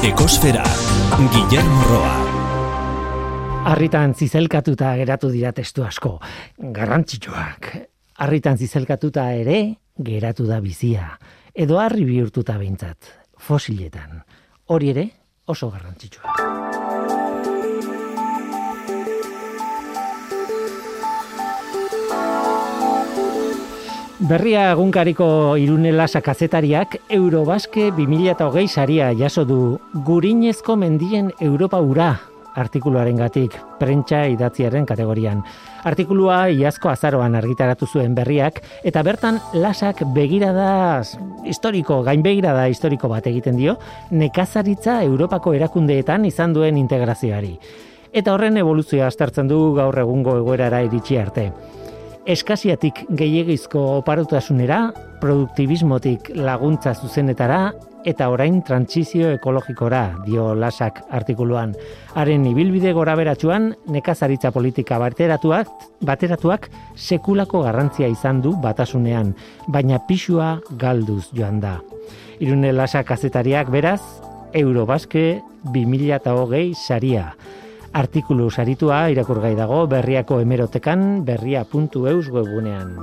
Ekosfera, Guillermo Roa. Arritan zizelkatuta geratu dira testu asko, garrantzitsuak. Arritan zizelkatuta ere geratu da bizia, edo harri bihurtuta behintzat, fosiletan. Hori ere oso garrantzitsua. Berria egunkariko irunelasa kazetariak Eurobaske 2008 saria jaso du gurinezko mendien Europa ura artikuluaren gatik, prentsa idatziaren kategorian. Artikulua iazko azaroan argitaratu zuen berriak, eta bertan lasak begirada historiko, gain begirada historiko bat egiten dio, nekazaritza Europako erakundeetan izan duen integrazioari. Eta horren evoluzioa astartzen du gaur egungo egoerara iritsi arte eskasiatik gehiegizko oparutasunera, produktibismotik laguntza zuzenetara, eta orain trantzizio ekologikora, dio lasak artikuluan. Haren ibilbide gora beratxuan, nekazaritza politika bateratuak, bateratuak sekulako garrantzia izan du batasunean, baina pixua galduz joan da. Irune lasak kazetariak beraz, Eurobaske 2008 saria artikulu saritua irakurgai dago berriako emerotekan berria.eus webunean.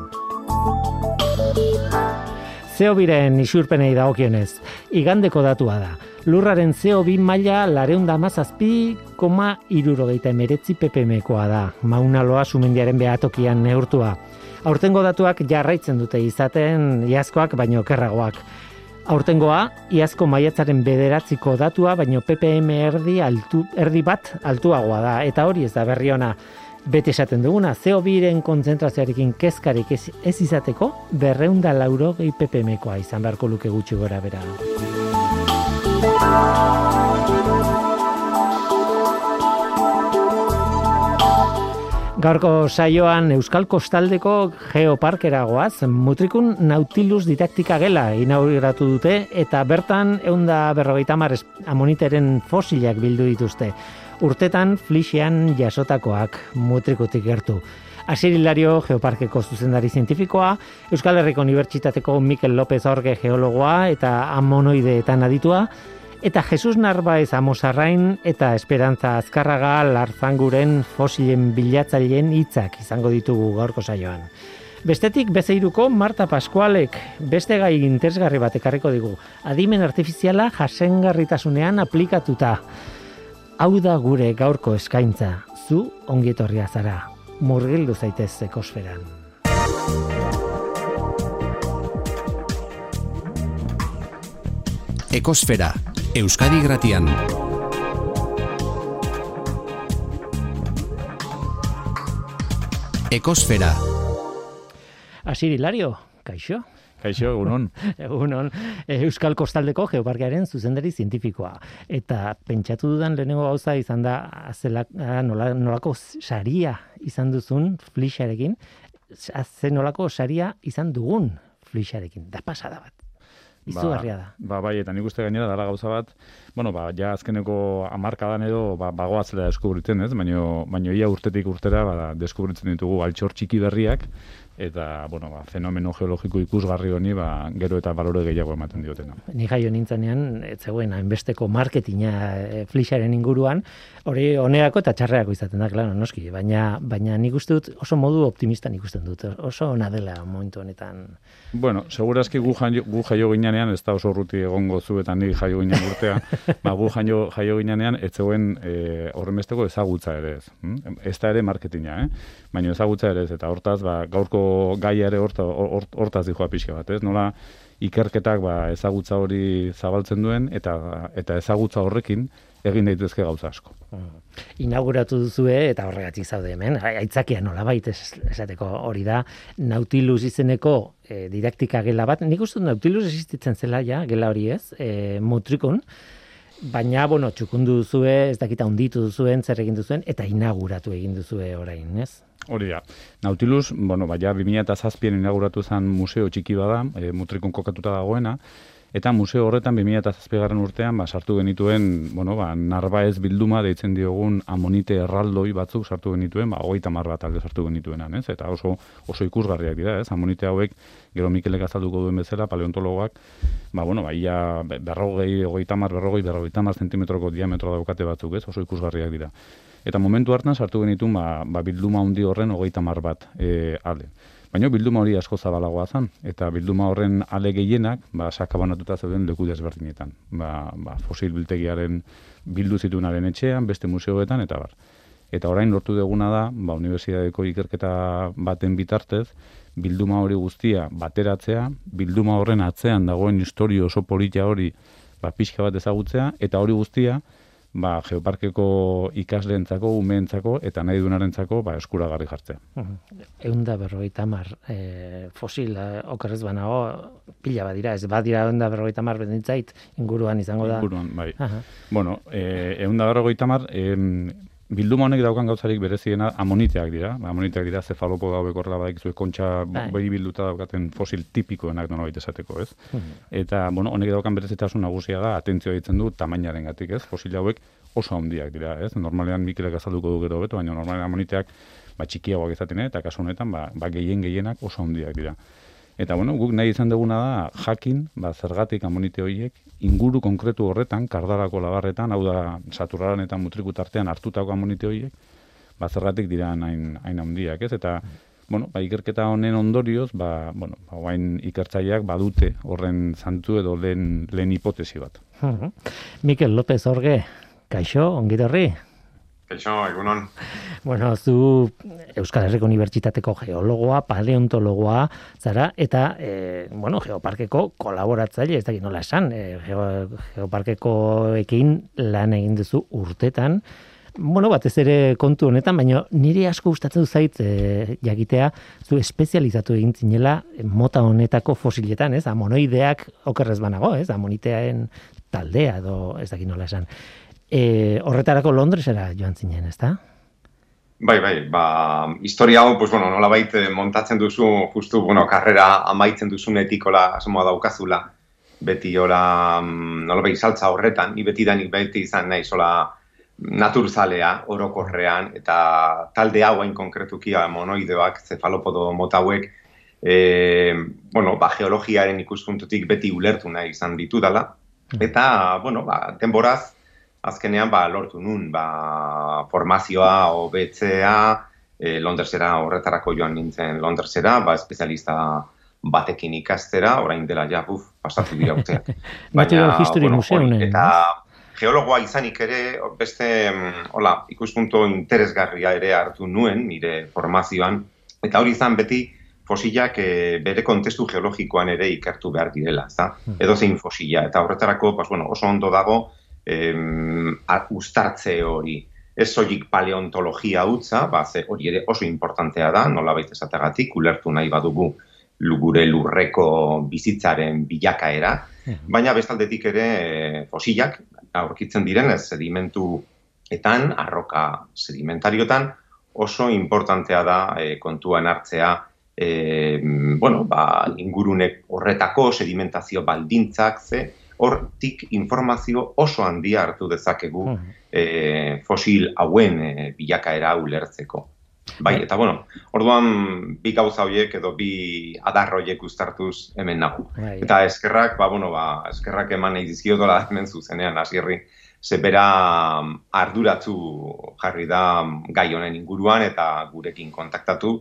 CO2ren isurpenei dagokionez, igandeko datua da. Lurraren CO2 maila lareunda mazazpi, koma irurogeita emeretzi ppmkoa da. Mauna loa sumendiaren behatokian neurtua. Aurtengo datuak jarraitzen dute izaten iazkoak baino kerragoak. Aurtengoa, iazko maiatzaren bederatziko datua, baino PPM erdi, altu, erdi bat altuagoa da, eta hori ez da berri ona bete esaten duguna, zeo biren konzentrazioarekin kezkarik ez, ez izateko, berreunda laurogei PPM-koa izan beharko luke gutxi gora bera. Gaurko saioan Euskal Kostaldeko Geoparkera goaz, Mutrikun Nautilus didaktika gela inauguratu dute eta bertan eunda berrogeita mar amoniteren fosilak bildu dituzte. Urtetan flixean jasotakoak mutrikutik gertu. Asir Hilario Geoparkeko zuzendari zientifikoa, Euskal Herriko Unibertsitateko Mikel López Orge geologoa eta amonoideetan aditua, eta Jesus Narbaez Amosarrain eta Esperantza Azkarraga Larzanguren fosilen bilatzaileen hitzak izango ditugu gaurko saioan. Bestetik bezeiruko Marta Pascualek beste gai interesgarri bat ekarriko digu. Adimen artifiziala jasengarritasunean aplikatuta. Hau da gure gaurko eskaintza. Zu ongietorria zara. Murgildu zaitez ekosferan. Ekosfera, Euskadi Gratian. Ekosfera. Asir Hilario, kaixo? Kaixo, egunon. egunon. Euskal Kostaldeko Geoparkearen zuzendari zientifikoa. Eta pentsatu dudan lehenengo gauza izan da azela, nola, nolako saria izan duzun flixarekin. Azen nolako saria izan dugun flixarekin. Da pasada bat. Izugarria da. Ba, ba, bai, eta nik uste gainera dala gauza bat, bueno, ba, ja azkeneko amarkadan edo, ba, bagoatzela deskubritzen, ez? Baina, baina ia urtetik urtera, ba, deskubritzen ditugu altxor txiki berriak, eta bueno, ba, fenomeno geologiko ikusgarri honi ba, gero eta balore gehiago ematen diotena. Ni jaio nintzenean, ez zegoen hainbesteko marketinga e, flixaren inguruan, hori onerako eta txarreako izaten da, klaro, noski, baina, baina nik uste dut oso modu optimista nik uste dut, oso ona dela momentu honetan. Bueno, segurazki gu jaio, gu jaio ginean, ez da oso ruti egongo zu eta ni jaio ginean urtea, ba, gu jaio, jaio ginean, ez zegoen e, horrenbesteko ezagutza ere ez. Hm? Ez da ere marketinga, eh? Baina ezagutza ere ez, eta hortaz, ba, gaurko gaia ere horta, hortaz dijoa pixka bat, ez? Nola ikerketak ba, ezagutza hori zabaltzen duen eta eta ezagutza horrekin egin daitezke gauza asko. Mm. Inauguratu duzue eta horregatik zaude hemen, aitzakia nola baita esateko hori da, Nautilus izeneko e, didaktika gela bat, nik uste Nautilus existitzen zela ja, gela hori ez, e, mutrikun, baina, bueno, txukundu duzue, ez dakita unditu duzuen, zer egin duzuen, eta inauguratu egin duzue orain, ez? Hori da. Nautilus, bueno, ba, ja, 2000 eta zazpien inauguratu zen museo txiki bada, e, mutrikon kokatuta dagoena, Eta museo horretan 2007 urtean ba, sartu genituen, bueno, ba, narbaez bilduma deitzen diogun amonite erraldoi batzuk sartu genituen, ba, hogeita mar bat alde sartu genituenan, ez? Eta oso, oso ikusgarriak dira, ez? Amonite hauek, gero Mikelek azalduko duen bezala, paleontologoak, ba, bueno, ba, ia berrogei, hogeita mar, berrogei, berrogeita mar zentimetroko diametro daukate batzuk, ez? Oso ikusgarriak dira. Eta momentu hartan sartu genituen, ba, ba bilduma handi horren hogeita mar bat e, alde. Baina bilduma hori asko zabalagoa zen, eta bilduma horren ale gehienak, ba, sakabanatuta zeuden leku desberdinetan. Ba, ba, fosil biltegiaren bildu zituenaren etxean, beste museoetan, eta bar. Eta orain lortu duguna da, ba, Universitateko ikerketa baten bitartez, bilduma hori guztia bateratzea, bilduma horren atzean dagoen historio oso politia hori ba, pixka bat ezagutzea, eta hori guztia, ba, geoparkeko ikasleentzako, umeentzako eta nahi dunarentzako ba, eskuragarri jartzea. Eunda berrogeita mar e, fosil eh, okerrez banago pila badira, ez badira eunda berrogeita mar inguruan izango da. Inguruan, bai. Aha. Bueno, e, eunda berrogeita mar, e, bilduma honek daukan gauzarik bereziena amoniteak dira. Amoniteak dira zefalopo gaueko horrela badak zuen kontxa bai. bilduta daukaten fosil tipikoenak nola esateko, ez? Mhm. Eta, bueno, honek daukan berezitasun nagusia da, atentzioa ditzen du tamainaren gatik, ez? Fosil hauek oso handiak dira, ez? Normalean Mikelek azalduko du gero beto, baina normalean amoniteak ba, txikiagoak izaten, eta kasu honetan, ba, ba gehien gehienak oso handiak dira. Eta bueno, guk nahi izan duguna da jakin, ba, zergatik amonite horiek, inguru konkretu horretan, kardarako labarretan, hau da, saturaran eta mutrikut artean hartutako amonite horiek, ba, zergatik dira hain, hain handiak, ez? Eta, bueno, ba, ikerketa honen ondorioz, ba, bueno, ba, guain ikertzaileak badute horren zantu edo lehen, lehen hipotesi bat. Mikel López Orge, kaixo, ongitorri? Kaixo, egunon. Bueno, zu Euskal Herriko Unibertsitateko geologoa, paleontologoa, zara, eta, e, bueno, geoparkeko kolaboratzaile, ez dakit nola esan, e, geoparkeko ekin lan egin duzu urtetan, bueno, batez ere kontu honetan, baina niri asko gustatzen zait e, jakitea, zu espezializatu egin zinela mota honetako fosiletan, ez? Amonoideak okerrez banago, ez? Amoniteaen taldea edo ez dakit nola esan e, horretarako Londresera joan zinen, ezta? Bai, bai, ba, historia hau, pues, bueno, nola baita eh, montatzen duzu, justu, bueno, karrera amaitzen duzun etikola asomoa daukazula, beti ora, mm, nola baita saltza horretan, ni beti danik beti izan nahi, sola naturzalea, orokorrean, eta talde hau hain konkretuki, monoideoak, zefalopodo motauek, e, bueno, ba, geologiaren ikuspuntutik beti ulertu nahi izan ditu dela, mm. eta, bueno, ba, denboraz, azkenean ba, lortu nun ba, formazioa hobetzea e, Londresera horretarako joan nintzen Londresera, ba, espezialista batekin ikastera, orain dela ja, buf, pasatu dira urteak. Baina, bueno, eta geologoa izanik ere, beste, mm, hola, ikuspunto interesgarria ere hartu nuen, nire formazioan, eta hori izan beti, fosilak e, bere kontestu geologikoan ere ikertu behar direla, ez da? Hmm. Edo zein fosila, eta horretarako, pues, bueno, oso ondo dago, em, ustartze hori. Ez soilik paleontologia utza, ba, ze hori ere oso importantea da, nola baita esategatik, ulertu nahi badugu lugure lurreko bizitzaren bilakaera, hmm. baina bestaldetik ere eh, fosilak aurkitzen diren ez sedimentu etan, arroka sedimentariotan, oso importantea da e, kontuan hartzea e, bueno, ba, ingurunek horretako sedimentazio baldintzak ze, hortik informazio oso handia hartu dezakegu hmm. e, fosil hauen e, bilakaera ulertzeko. Bai, eta bueno, orduan bi gauza horiek edo bi adar horiek uztartuz hemen nago. Bai. Eta eskerrak, ba, bueno, ba, eskerrak eman nahi dizkiotola hemen zuzenean, hasierri, ze bera mm, arduratu jarri da gai honen inguruan eta gurekin kontaktatu,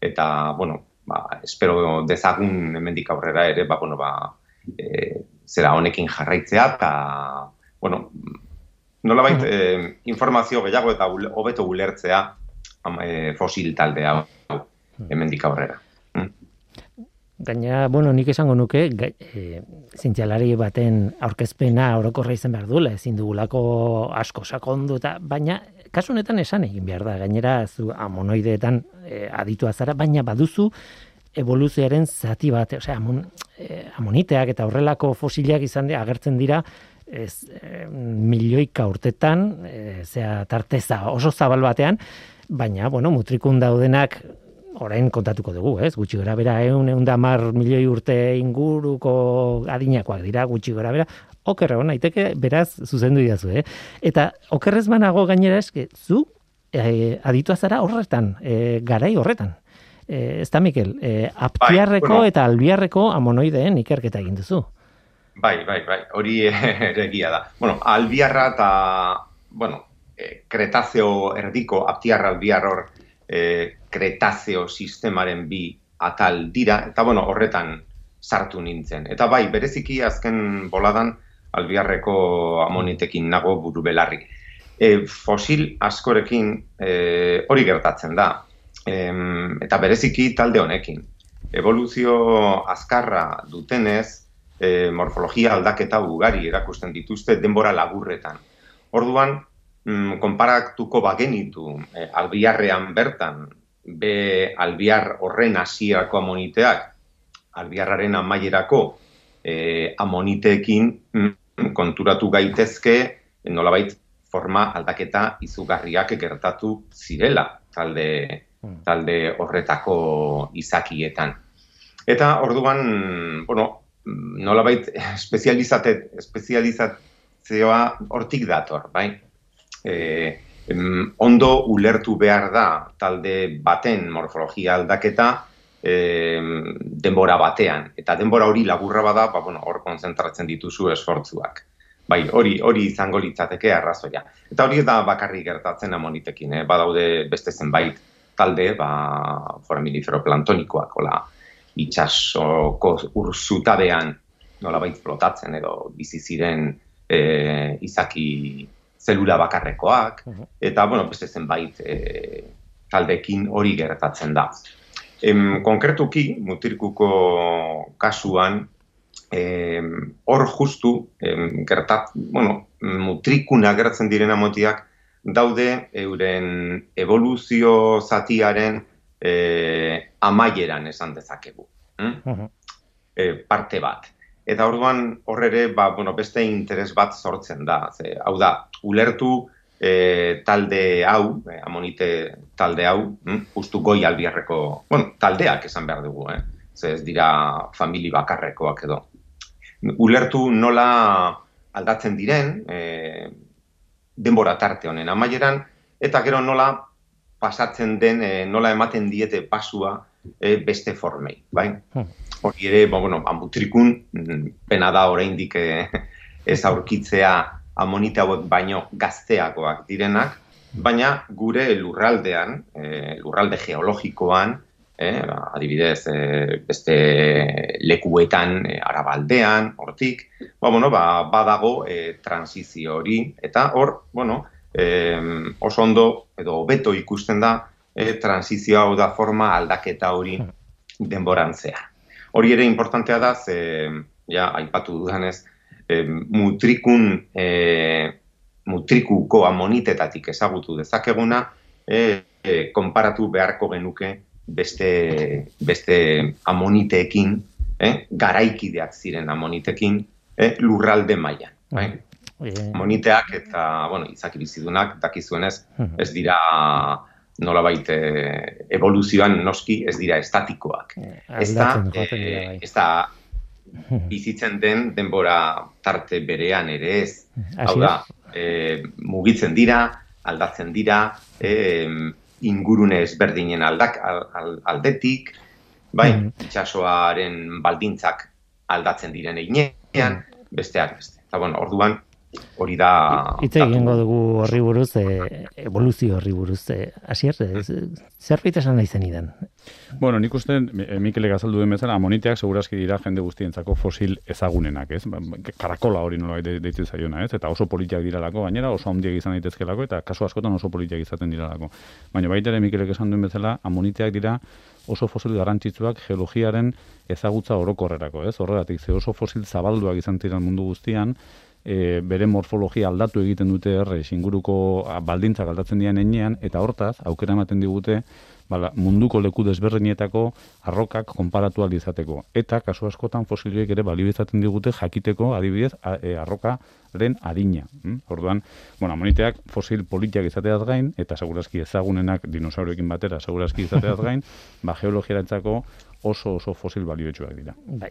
eta, bueno, ba, espero dezagun hemendik aurrera ere, ba, bueno, ba, e, zera honekin jarraitzea eta bueno, nola bait, mm. eh, informazio gehiago eta hobeto ulertzea eh, fosil taldea mm. hemendik aurrera. Mm. Gaina, bueno, nik esango nuke, e, zintzialari baten aurkezpena orokorra izan behar duela, ezin dugulako asko sakondu, eta baina, kasu honetan esan egin behar da, gainera, zu amonoideetan e, aditua zara, baina baduzu, evoluzioaren zati bat, osea, amon, eh, amoniteak eta horrelako fosilak izan dira, agertzen dira, ez, eh, milioika urtetan, eh, zea, tarteza oso zabal batean, baina, bueno, mutrikun daudenak orain kontatuko dugu, ez? Gutxi gora bera, eun, eun da mar milioi urte inguruko adinakoak dira, gutxi gora bera, okerra hona, naiteke beraz zuzendu idazu, eh? Eta okerrez banago gainera eske, zu e, aditua zara horretan, e, garai horretan. E, ez da, Mikel, e, aptiarreko bai, bueno. eta albiarreko amonoideen ikerketa egin duzu. Bai, bai, bai, hori ere da. Bueno, albiarra eta, bueno, e, kretazeo erdiko, aptiarra albiar hor, e, kretazeo sistemaren bi atal dira, eta bueno, horretan sartu nintzen. Eta bai, bereziki azken boladan, albiarreko amonitekin nago buru belarri. E, fosil askorekin e, hori gertatzen da. E, eta bereziki talde honekin. Evoluzio azkarra dutenez, e, morfologia aldaketa ugari erakusten dituzte denbora laburretan. Orduan, mm, konparatuko bagenitu e, albiarrean bertan, be albiar horren hasierako amoniteak, albiarraren amaierako e, amoniteekin mm, konturatu gaitezke nolabait forma aldaketa izugarriak gertatu zirela talde. Talde horretako izakietan. Eta orduan, bueno, nolabait espezializate, espezializatzioa hortik dator, bai? E, ondo ulertu behar da talde baten morfologia aldaketa e, denbora batean. Eta denbora hori laburra bada, ba, bueno, hor konzentratzen dituzu esfortzuak. Bai, hori hori izango litzateke arrazoia. Eta hori da bakarri gertatzen amonitekin, eh? badaude beste zenbait talde, ba, foraminifero plantonikoak, hola, itxasoko urzutabean nola bait flotatzen edo bizi ziren e, izaki zelula bakarrekoak, eta, bueno, beste zenbait e, taldekin hori gertatzen da. Em, konkretuki, mutirkuko kasuan, hor justu, em, gertat, bueno, mutrikuna gertzen direna motiak, daude euren evoluzio zatiaren e, amaieran esan dezakegu. Hm? E, parte bat. Eta orduan horrere, ba, bueno, beste interes bat sortzen da. Ze, hau da, ulertu e, talde hau, e, amonite talde hau, hm, justu goi albiarreko, bueno, taldeak esan behar dugu, eh? Ze ez dira famili bakarrekoak edo. Ulertu nola aldatzen diren, e, denbora tarte honen amaieran, eta gero nola pasatzen den, e, nola ematen diete pasua e, beste formei, bai? Hmm. Hori ere, bo, bueno, amutrikun, mm, pena da oraindik e, ez aurkitzea amonite hauek baino gazteagoak direnak, baina gure lurraldean, e, lurralde geologikoan, e, adibidez, e, beste lekuetan, e, arabaldean, hortik, ba, bueno, ba, badago e, transizio hori, eta hor, bueno, e, oso ondo edo beto ikusten da, e, transizio hau da forma aldaketa hori denborantzea. Hori ere importantea da, ze, ja, aipatu dudanez, e, mutrikun e, mutrikuko amonitetatik ezagutu dezakeguna e, e, konparatu beharko genuke beste, beste amoniteekin, e, garaikideak ziren amonitekin, e, lurralde mailan. Bai? Amoniteak eta, bueno, izaki bizidunak, dakizuenez, ez dira nola baite evoluzioan noski ez dira estatikoak. Ez da, ez da bizitzen den denbora tarte berean ere ez. Hau da, e, mugitzen dira, aldatzen dira, e, ingurune ezberdinen aldak, aldetik, bai, mm. itxasoaren baldintzak aldatzen diren einean, mm. besteak beste. Eta bueno, orduan, hori da... Itze egingo dugu horri buruz, e, evoluzio horri buruz. E, Asier, zerbait esan nahi zen idan? Bueno, nik uste, Mikele gazaldu den bezala, amoniteak segurazki dira jende guztientzako fosil ezagunenak, ez? Ba, karakola hori nola deitzen zaiona, ez? Eta oso politiak diralako, gainera oso handiak izan daitezkelako, eta kasu askotan oso politiak izaten diralako. Baina baita ere Mikelek esan duen bezala, amoniteak dira oso fosil garrantzitsuak geologiaren ezagutza orokorrerako, ez? Horregatik, ze oso fosil zabalduak izan ziren mundu guztian, e, bere morfologia aldatu egiten dute erre, inguruko baldintzak aldatzen dian enean, eta hortaz, aukera ematen digute, bala, munduko leku desberdinetako arrokak konparatu izateko. Eta, kasu askotan, fosilioek ere balio izaten digute jakiteko, adibidez, a, e, arroka den adina. Hm? Orduan, bueno, amoniteak fosil politiak izateaz gain, eta segurazki ezagunenak dinosauroekin batera, segurazki izateaz gain, ba, geologiarentzako oso oso fosil balioetsuak dira. Bai.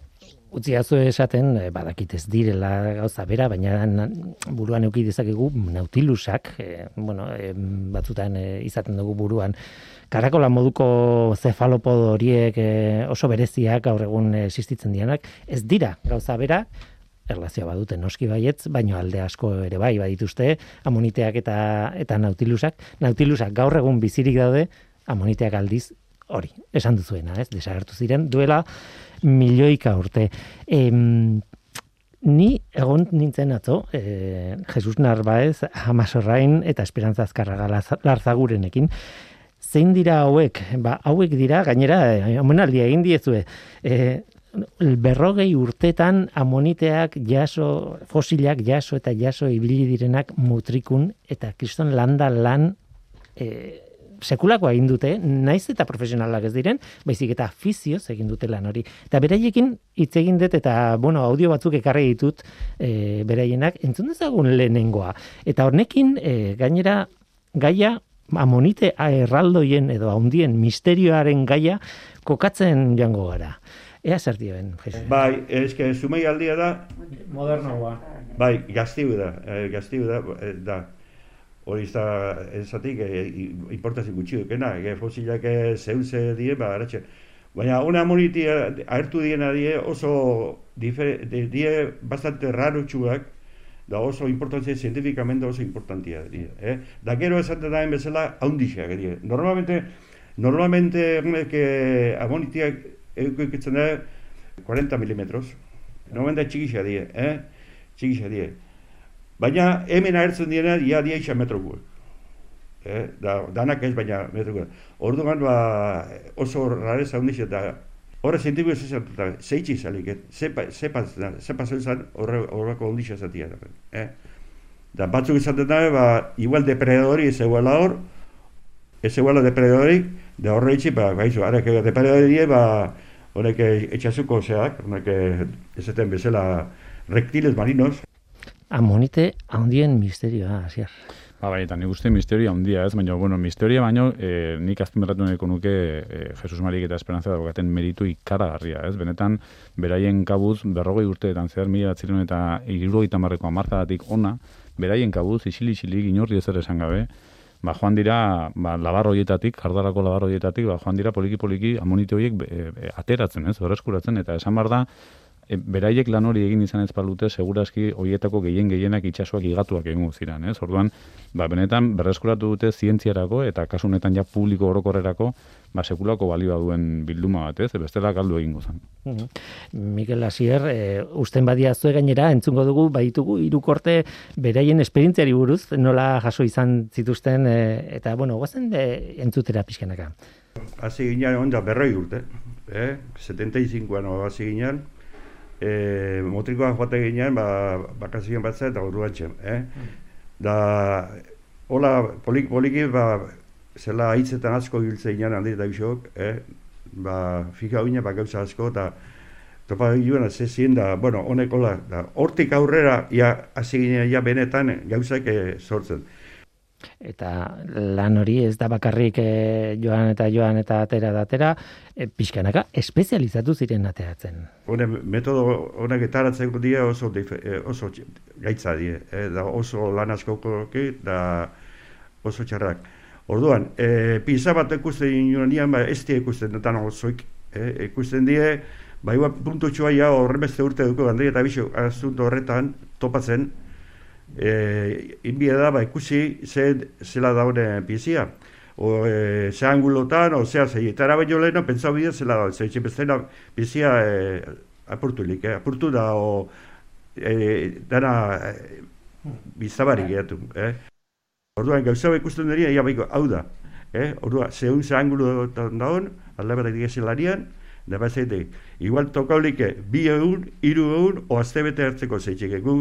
Utzi esaten, eh, badakit ez direla gauza bera, baina buruan euki dezakegu nautilusak, e, bueno, e, batzutan izaten dugu buruan, karakola moduko zefalopodo horiek oso bereziak gaur egun existitzen dianak, ez dira gauza bera, erlazioa badute noski baietz, baino alde asko ere bai badituzte, amoniteak eta eta nautilusak. Nautilusak gaur egun bizirik daude, amoniteak aldiz hori, esan duzuena, ez? Desagertu ziren duela milioika urte. Em, ni egon nintzen atzo, e, Jesus Narbaez, Hamasorrain eta Esperantza Azkarraga larzagurenekin, zein dira hauek? Ba, hauek dira, gainera, e, omenaldi egin diezue, e, berrogei urtetan amoniteak jaso, fosilak jaso eta jaso ibili direnak mutrikun eta kriston landa lan e, sekulako egin dute, naiz eta profesionalak ez diren, baizik eta afizioz egin dute lan hori. Eta beraiekin hitz egin dut eta bueno, audio batzuk ekarri ditut e, beraienak entzun dezagun lehenengoa. Eta hornekin e, gainera gaia amonite erraldoien edo haundien misterioaren gaia kokatzen jango gara. Ea zer dioen, Jesus. Bai, eske sumei aldia da modernoa. Bai, gaztiu da, eh, gaztiu da, eh, da hori ez da, ezatik, e, importazi gutxi dukena, e, fosilak zeuze die, ba, aratxe. Baina, una moniti ahertu diena die oso, difer, die bastante raro txuak, da oso importantzia, zientifikamente oso importantia die. Eh? Da gero esaten da bezala, haundixak die. Normalmente, normalmente, que amonitiak eukitzen da 40 milimetros. Normalmente txikisa die, eh? Txikisa die. Baina hemen ahertzen diena ia dia isa metro gu. Eh, da, danak ez baina metro gu. Orduan ba, oso rarez handiz eta horre zientibu ez esan eta zeitzi zalik, eh? zepa, zepa, zan horre horreko handiz ezatia. Eh? Da batzuk izaten da, ba, igual depredadori ez eguala hor, ez eguala depredadori, da horre itxi, ba, baizu, ara, depredadori, ba, horrek etxasuko zeak, horrek ezaten bezala reptiles marinos, amonite handien misterioa, hasier. Ba, bai, eta nik uste misteria handia, ez, baina, bueno, misteria baino, e, nik azpimerratu nahiko nuke e, Jesus Marik eta Esperanza daukaten meritu ikaragarria, ez, benetan, beraien kabuz, berrogei urteetan zehar mila batziren eta irurogei marreko amarkadatik ona, beraien kabuz, isili-isili, inorri ezer esan gabe, ba, joan dira, ba, labar hoietatik, jardarako labar hoietatik, ba, joan dira poliki-poliki amonite horiek e, e, ateratzen, ez, horreskuratzen, eta esan bar da, e, beraiek lan hori egin izan ez palute, segurazki hoietako gehien gehienak itsasoak igatuak egin ziren, ez? Orduan, ba, benetan berreskuratu dute zientziarako eta kasunetan ja publiko orokorrerako ba, sekulako balioa duen bilduma bat, ez? Bestela galdu egingo zen. Mm Mikel Asier, e, usten badia zue gainera, entzungo dugu, baitugu, irukorte beraien esperientziari buruz, nola jaso izan zituzten, e, eta, bueno, guazen e, entzutera pixkenaka. Hasi ginen, onda berroi urte, eh? 75an hasi ginen, e, motrikoa joate ginean, ba, bakazioen batza eta orduan txen, eh? Da, hola, polik, poliki, ba, zela hitzetan asko giltze ginean handi eta bisok, eh? Ba, fika ginen, ba, gauza asko, eta topa ginen, ze zien, da, bueno, honek, hola, da, hortik aurrera, ja, hasi ginen, ja, benetan, gauzak eh, sortzen. Eta lan hori ez da bakarrik e, joan eta joan eta atera da atera, e, pixkanaka espezializatu ziren ateratzen. Hone, metodo honek etaratzen die oso, eh, oso gaitza die, e, da oso lan askoko da oso txarrak. Orduan, e, pizza bat ikusten nian, ba, ez die ikusten dutan osoik, e, ikusten die, bai puntu txua ja horremeste urte duko gandri eta biso asunto horretan topatzen, e, inbia da, ba, ikusi ze, zela daune pizia. O, e, ze angulotan, o, zea, zei, eta arabe jo leheno, pentsa bide zela da, zei, txipestena pizia e, apurtu lik, eh? apurtu da, o, e, dana e, bizabarik gehiatu, eh? Orduan, gauza ikusten dira, ia baiko, hau da, eh? Orduan, zehun ze angulotan daun, alde bat edik larian, Da bazeite, igual tokaulike bi egun, hiru egun, o azte bete hartzeko zeitzik. Gu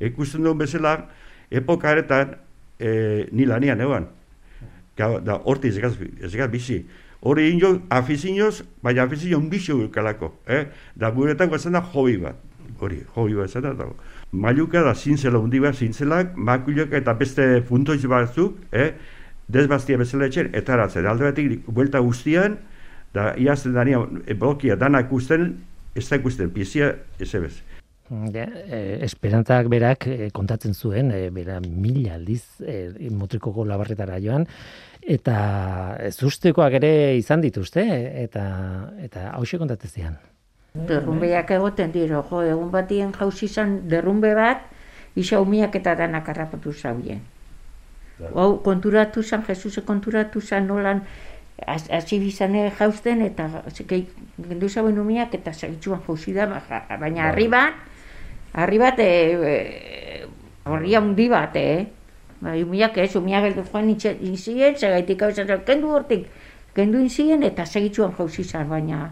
ikusten duen bezala, epoka eretan, e, ni lanian egon. Da, horti ez egaz bizi. Hori injo, afizinoz, baina afizino unbixo kalako. Eh? Da guretan guazen da hobi bat. Hori, hobi bat zena dago. Maiuka da zintzela hundi bat, zintzelak, makulok eta beste puntoiz batzuk, eh? desbaztia bezala etxen, eta eratzen. Alde batik, buelta guztian, da iazten dania, e, blokia danak usten, ez da ikusten, pizia, ez ebez. Ja, eh, esperantzak berak eh, kontatzen zuen, eh, bera mila aldiz eh, motrikoko labarretara joan, eta ez ustekoak ere izan dituzte, eta eta hause kontatzen zian. Derrumbeak egoten dira, jo, egun batien jauz izan derrumbe bat, isa umiak eta danak harrapatu zauen. Hau, konturatu zan, Jesuse konturatu zan nolan, hasi bizane jauzten, eta gendu zauen umiak eta segitzuan jauzi da, baina harri bat, harri bat, e, horria hundi bat, eh? Bai, umiak ez, umiak geldu joan inzien, segaitik hau izan, kendu hortik, kendu inzien, eta segitzuan jauzi zan, baina...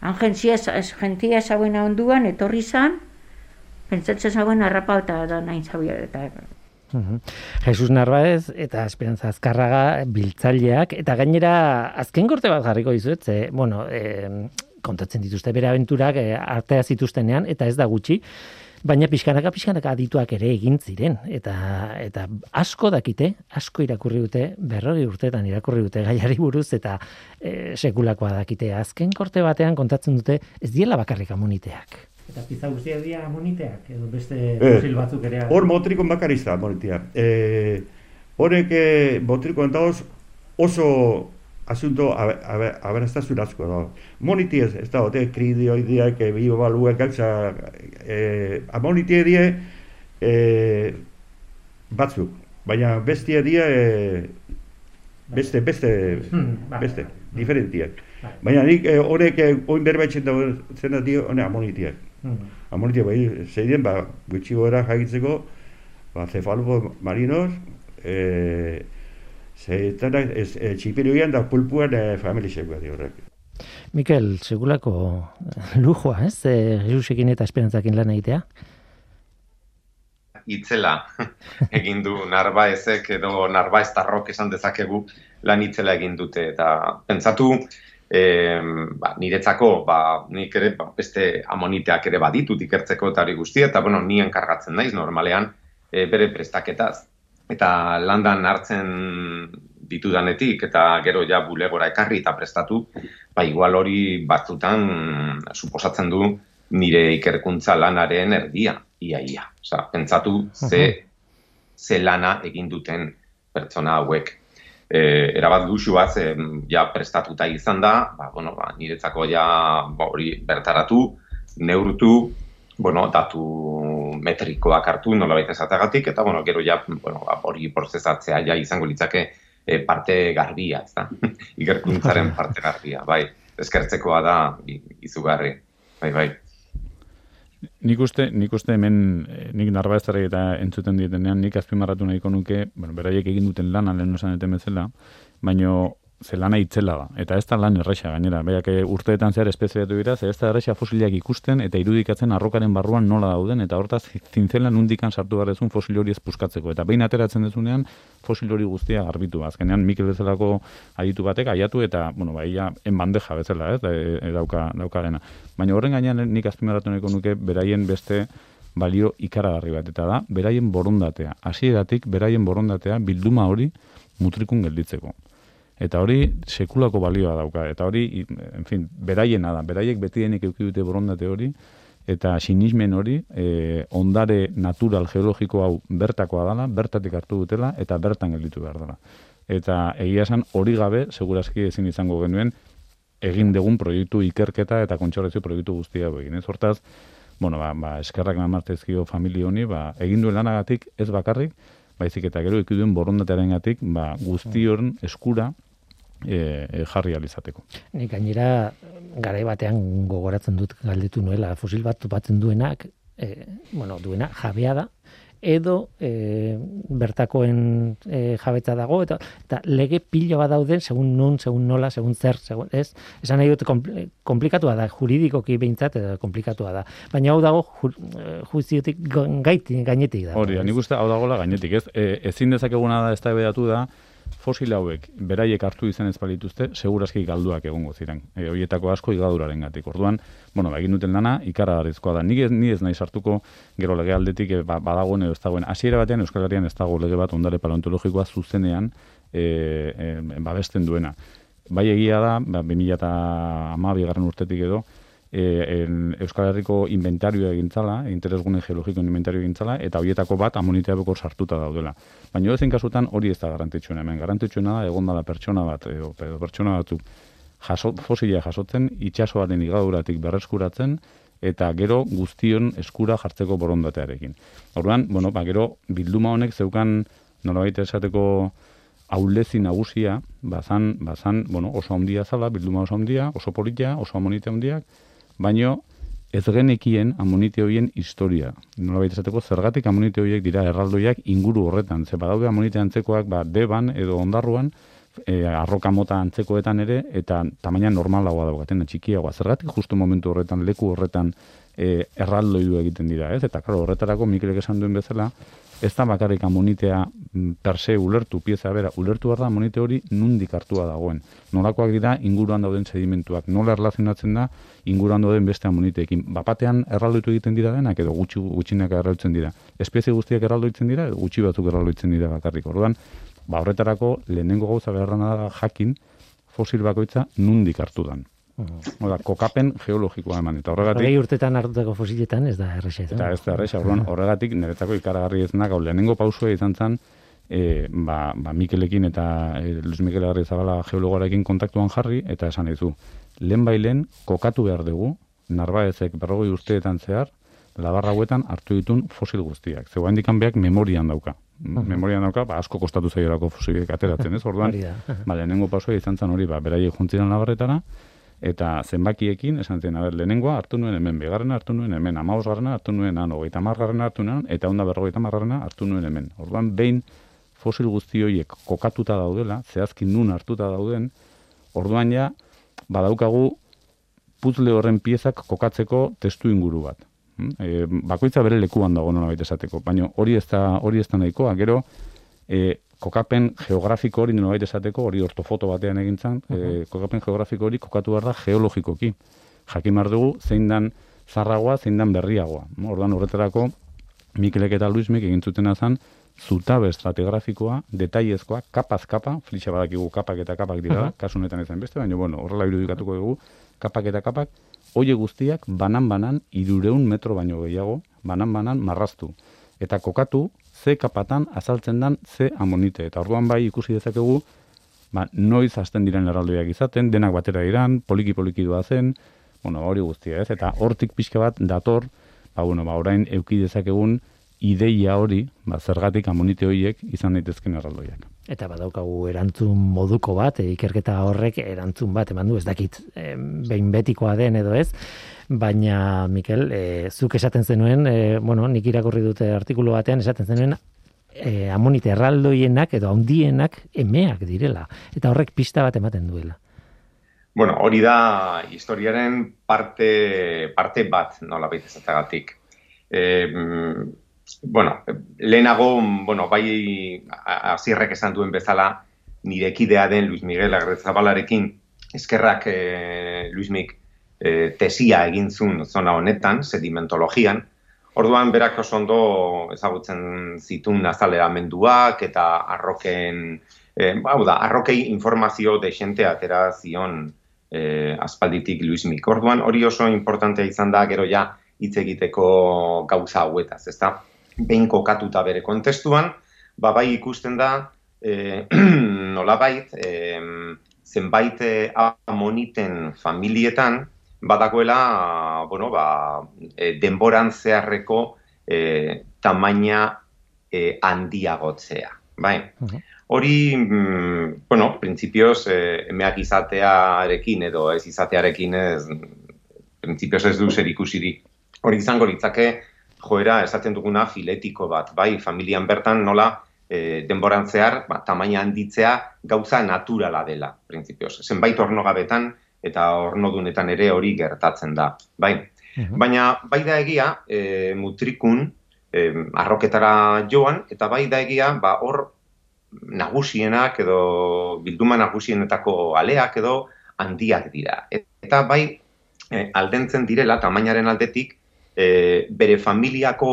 Han jentzia, jentzia zauena onduan, etorri zan, pentsatzen zauen harrapa eta da nahin zabia, eta Jesus Narbaez eta Esperanza Azkarraga biltzaileak eta gainera azken gorte bat jarriko dizuet, ze, bueno, e, kontatzen dituzte bere abenturak e, artea zituztenean eta ez da gutxi, baina pixkanaka pixkanaka adituak ere egin ziren eta eta asko dakite, asko irakurri dute, berrogi urteetan irakurri dute gaiari buruz eta e, sekulakoa dakite. Azken korte batean kontatzen dute ez diela bakarrik amoniteak. Eta pizza guztia dira amoniteak, edo beste eh, fosil batzuk ere. Hor motrikon bakarizta amonitea. Eh, horrek eh, motrikon dauz oso asunto aberastazun asko da. Moniti ez, ez da, ote, kridioideak, e, bio baluak, gauza, e, amonitie die e, batzuk. Baina bestia die e, beste, beste, hmm, bai. beste, diferentiak. Bai. Baina nik horrek e, oin berbaitzen da zena dio, hone amonitiak. Mm. Amonitia bai, zeiden, ba, gutxi gora jagitzeko, ba, cefalupo marinos, e, zeitanak, ez, e, txipirioian da pulpuan e, familiseko di horrek. Mikel, segulako lujoa, ez? E, Jesusekin eta esperantzakin lan egitea? Itzela egin du narba ezek edo narba ez tarrok esan dezakegu lan itzela egin dute eta pentsatu e, ba, niretzako ba, nik ere ba, beste amoniteak ere baditut ikertzeko eta hori guztia, eta bueno, nien kargatzen naiz normalean e, bere prestaketaz. Eta landan hartzen ditudanetik eta gero ja bulegora ekarri eta prestatu, ba igual hori batzutan suposatzen du nire ikerkuntza lanaren erdia, iaia. Osa, pentsatu ze, ze lana egin duten pertsona hauek e, erabat duxu bat ja prestatuta izan da, ba, bueno, ba, niretzako ja ba, hori bertaratu, neurtu, bueno, datu metrikoak hartu nola baita esatagatik, eta bueno, gero ja bueno, ba, hori prozesatzea ja izango litzake e, parte garbia, ez da? Igerkuntzaren parte garbia, bai, eskertzekoa da izugarri, bai, bai. Nik uste, nik uste hemen, eh, nik narba eta entzuten dietenean, nik azpimarratu nahiko nuke, bueno, beraiek egin duten lan, lehen osan bezala, baino zelana itzela da. Eta ez da lan erresa gainera. Beak eh, urteetan zehar espeziatu dira, ze ez da erresa fosiliak ikusten eta irudikatzen arrokaren barruan nola dauden, eta hortaz zintzelan undikan sartu garezun fosil hori ezpuskatzeko. Eta behin ateratzen dezunean, fosil hori guztia garbitu. Azkenean, Mikel bezalako aditu batek, aiatu eta, bueno, bai, ja, enbandeja bezala, ez, e, e, dauka, dauka dena. Baina horren gainean nik azpimarratu nahiko nuke, beraien beste balio ikaragarri bat, eta da, beraien borondatea. Hasieratik beraien borondatea bilduma hori mutrikun gelditzeko. Eta hori sekulako balioa dauka. Eta hori, en fin, beraiena da. Beraiek betienek euki dute borondate hori. Eta sinismen hori, e, ondare natural geologiko hau bertakoa dela, bertatik hartu dutela, eta bertan gelditu behar dela. Eta egia esan hori gabe, segurazki ezin izango genuen, egin degun proiektu ikerketa eta kontxorrezio proiektu guztia egin. Ez hortaz, bueno, ba, ba, eskerrak namartezkio familia honi, ba, egin duen lanagatik ez bakarrik, baizik eta gero ikiduen borondatearen gatik, ba, guztion eskura, e, e, jarri alizateko. Nik gainera garai batean gogoratzen dut galdetu nuela fosil bat topatzen duenak, e, bueno, duena jabea da edo e, bertakoen e, jabetza dago eta eta lege pilo bat dauden segun nun, segun nola, segun zer, segun, ez? Esan nahi dut komplikatua da, juridikoki behintzat eta komplikatua da. Baina hau dago ju, e, juiziotik gainetik da. Hori, nik uste hau dagoela gainetik, ez? E, ezin dezakeguna da ez da da, fosil hauek beraiek hartu izan ez balituzte, segurazki galduak egongo ziren. E, hoietako asko igaduraren gatik. Orduan, bueno, ba, egin duten dana, ikaragarrizkoa da. Ni ez, ni ez nahi sartuko, gero lege aldetik e, ba, badagoen edo ez dagoen. Hasiera batean Euskal Herrian ez dago lege bat ondare paleontologikoa zuzenean e, e, babesten duena. Bai egia da, ba, 2008 garren urtetik edo, e, en Euskal Herriko inventarioa egintzala, interesgune geologiko inventarioa egintzala, eta horietako bat amonitea bekor sartuta daudela. Baina ezen kasutan hori ez da garantitxuen hemen. Garantitxuena da egon dala pertsona bat, edo, edo pertsona batzu jaso, fosilia jasotzen, itxasoaren igaduratik berreskuratzen, eta gero guztion eskura jartzeko borondatearekin. Orduan, bueno, ba, gero bilduma honek zeukan nolabait esateko aulezi nagusia, bazan, bazan, bueno, oso handia zala, bilduma oso handia, oso politia, oso amonite handiak, baino ez genekien amonite hoien historia. Nola baita esateko, zergatik amonite hoiek dira erraldoiak inguru horretan. Ze badaude amonite antzekoak ba, deban edo ondarruan, e, arroka mota antzekoetan ere, eta tamaina normalagoa daugaten, txikiagoa. Zergatik justu momentu horretan, leku horretan e, erraldoidu egiten dira, ez? Eta, karo, horretarako, Mikelek esan duen bezala, ez da bakarrik amonitea mm, per se ulertu, pieza bera, ulertu behar da amonite hori nundik hartua dagoen. Nolakoak dira inguruan dauden sedimentuak, nola erlazionatzen da inguruan dauden beste amoniteekin. Bapatean erraldoitu egiten dira denak edo gutxi gutxinak erraldoitzen dira. Espezie guztiak erraldoitzen dira edo gutxi batzuk erraldoitzen dira bakarrik. Orduan, ba horretarako lehenengo gauza beharrana da jakin fosil bakoitza nundik hartu dan. Oda, kokapen geologikoa eman. Eta horregatik... Hogei urtetan hartutako fosiletan ez da erresa. Eta ez da erresa. Horregatik, niretako ikaragarri ez nago, lehenengo pausua izan zen, e, ba, ba, Mikelekin eta e, Luis Mikel Garri Zabala geologoarekin kontaktuan jarri, eta esan dizu, lehen bailen kokatu behar dugu, narbaezek berrogoi urteetan zehar, labarra huetan hartu ditun fosil guztiak. Zego handikan beak memorian dauka. Memorian dauka, ba, asko kostatu zailorako fosilek ateratzen, ez? Orduan, ba, lehenengo pausua izan zen hori, ba, beraiek juntziren labarretara, eta zenbakiekin esan zen, aber, lehenengoa hartu nuen hemen, begarrena hartu nuen hemen, amaus garrena hartu nuen han, hogeita margarrena hartu nuen, eta onda berrogeita margarrena hartu nuen hemen. Orduan, behin fosil guzti horiek kokatuta daudela, zehazkin nun hartuta dauden, orduan ja, badaukagu putzle horren piezak kokatzeko testu inguru bat. E, bakoitza bere lekuan dago nola baita esateko, baina hori ez da, hori ez da nahikoa, gero, e, kokapen geografiko hori nolabait esateko, hori ortofoto batean egintzan, uh -huh. kokapen geografiko hori kokatu behar da geologikoki. Jakin behar dugu, zein dan zarragoa, zein dan berriagoa. Ordan horretarako, Mikelek eta Luismek egin zuten azan, zutabe estrategrafikoa, detaiezkoa, kapaz kapa, flixa badakigu kapak eta kapak dira, uh -huh. kasunetan ezan beste, baina bueno, horrela irudikatuko dugu, kapak eta kapak, hoie guztiak banan-banan, irureun metro baino gehiago, banan-banan marraztu. Eta kokatu, ze kapatan azaltzen dan ze amonite. Eta orduan bai ikusi dezakegu, ba, noiz hasten diren erraldoiak izaten, denak batera iran, poliki-poliki zen, bueno, hori guztia ez, eta hortik pixka bat dator, ba, bueno, ba, orain euki dezakegun ideia hori, ba, zergatik amonite horiek izan daitezken erraldoiak. Eta badaukagu erantzun moduko bat, e, ikerketa horrek erantzun bat eman du, ez dakit e, behin betikoa den edo ez, baina Mikel, e, zuk esaten zenuen, e, bueno, nik irakurri dute artikulu batean esaten zenuen e, amonite erraldoienak edo handienak emeak direla eta horrek pista bat ematen duela. Bueno, hori da historiaren parte parte bat, nola baita ezagatik. Eh, bueno, lehenago, bueno, bai hasierrek esan duen bezala nire kidea den Luis Miguel Agrezabalarekin eskerrak eh, Luis Mik e, tesia egin zuen zona honetan, sedimentologian, Orduan berak oso ondo ezagutzen zitun azaleramenduak eta arroken, e, hau da, arrokei informazio desente atera zion e, aspalditik Luis Mik. Orduan hori oso importantea izan da gero ja hitz egiteko gauza hauetaz, ezta? Behin kokatuta bere kontestuan, ba bai ikusten da e, nolabait e, zenbait amoniten familietan badagoela, bueno, ba, e, denboran zeharreko e, tamaina e, handiagotzea. Bai. Hori, mm, bueno, printzipioz, e, emeak izatearekin edo ez izatearekin ez, printzipioz ez du zer ikusirik. Hori izango litzake, joera esaten duguna filetiko bat, bai, familian bertan nola e, denboran zehar, ba, tamaina handitzea gauza naturala dela, printzipioz. Zenbait ornogabetan eta ornodunetan ere hori gertatzen da, bai. Baina bai da egia, e, mutrikun, e, arroketara joan, eta bai da egia, ba, hor nagusienak edo bilduma nagusienetako aleak edo handiak dira. Eta bai, e, aldentzen direla, tamainaren aldetik, e, bere familiako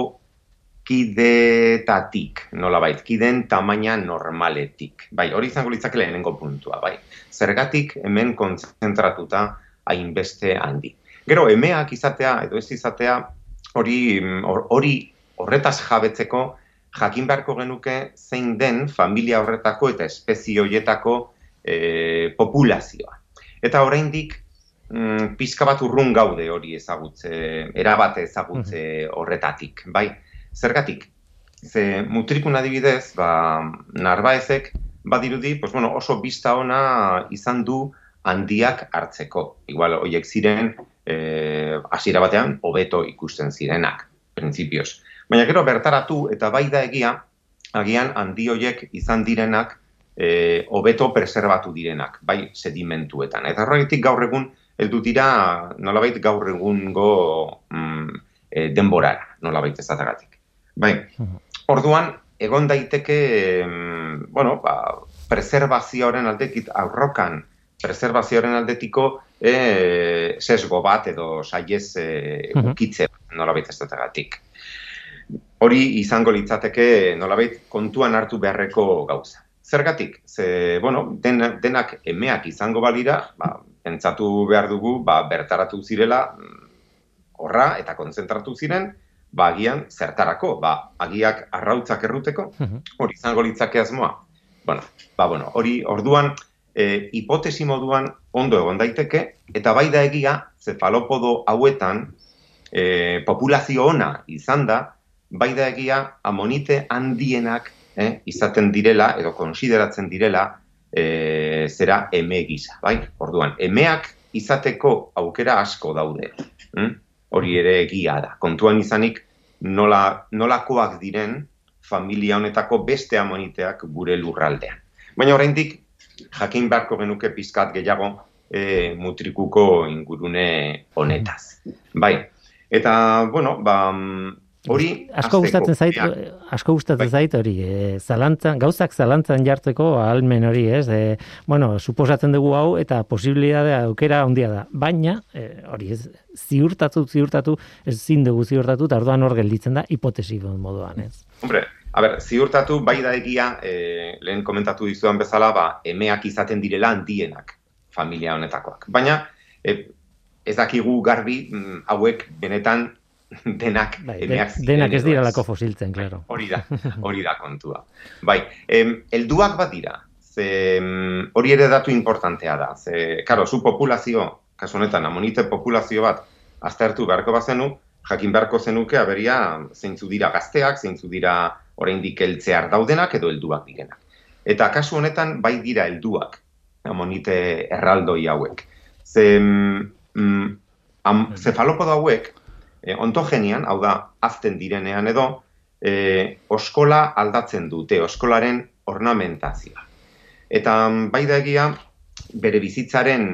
kidetatik, nola bait, kiden tamaina normaletik. Bai, hori izango litzake lehenengo puntua, bai. Zergatik hemen kontzentratuta hainbeste handi. Gero, emeak izatea, edo ez izatea, hori, hori horretaz jabetzeko, jakin beharko genuke zein den familia horretako eta espezio hoietako e, populazioa. Eta oraindik mm, pizka bat urrun gaude hori ezagutze, erabate ezagutze horretatik, bai? Zergatik, ze mutrikun adibidez, ba, narbaezek, badirudi, pues, bueno, oso bista ona izan du handiak hartzeko. Igual, hoiek ziren, eh, hasiera batean, hobeto ikusten zirenak, printzipioz. Baina gero bertaratu, eta bai da egia, agian handi hoiek izan direnak, eh, hobeto preservatu direnak, bai sedimentuetan. Eta horretik gaur egun, heldu dira, nolabait gaur egungo mm, e, denborara, nolabait ezatagatik. Bai, orduan, egon daiteke, bueno, ba, preservazioaren aldetik, aurrokan, preservazioaren aldetiko e, sesgo bat edo saiez e, ukitze, nolabait ez dutagatik. Hori izango litzateke nolabait kontuan hartu beharreko gauza. Zergatik, ze, bueno, den, denak emeak izango balira, ba, pentsatu behar dugu, ba, bertaratu zirela, horra eta kontzentratu ziren, ba, agian zertarako, ba, agiak arrautzak erruteko, mhm. hori izango litzake asmoa. Bueno, ba, bueno, hori orduan, e, hipotesi moduan ondo egon daiteke, eta bai da egia, zefalopodo hauetan, e, populazio ona izan da, bai da egia, amonite handienak eh, izaten direla, edo konsideratzen direla, e, zera eme gisa, bai? Orduan, emeak izateko aukera asko daude. Hm? Hori ere egia da. Kontuan izanik, nola, nolakoak diren familia honetako beste amoniteak gure lurraldean. Baina oraindik jakin beharko genuke pizkat gehiago e, mutrikuko ingurune honetaz. Bai. Eta, bueno, ba, Hori asko gustatzen zait asko gustatzen zait hori e, zalantzan gauzak zalantzan jartzeko almen hori, ez? E, bueno, suposatzen dugu hau eta posibilitatea aukera handia da. Baina e, hori ez ziurtatu ziurtatu ez zin dugu ziurtatu ta orduan hor gelditzen da hipotesi moduan, ez? Hombre, a ber, ziurtatu bai da egia, e, lehen komentatu dizuan bezala, ba emeak izaten direla handienak familia honetakoak. Baina e, ez dakigu garbi mm, hauek benetan denak bai, emeak Denak ez dira lako fosiltzen, claro. Hori da, hori da kontua. Bai, em, elduak bat dira, ze hori ere datu importantea da. Ze, karo, zu populazio, kasu honetan, amonite populazio bat, aztertu beharko bazenu, jakin beharko zenuke, aberia, zeintzu dira gazteak, zeintzu dira oraindik heltzear daudenak edo helduak direnak. Eta kasu honetan, bai dira helduak, amonite erraldoi hauek. Ze, mm, am, zefalopodo hauek, e, ontogenian, hau da, azten direnean edo, e, oskola aldatzen dute, oskolaren ornamentazioa. Eta mm, bai da egia, bere bizitzaren,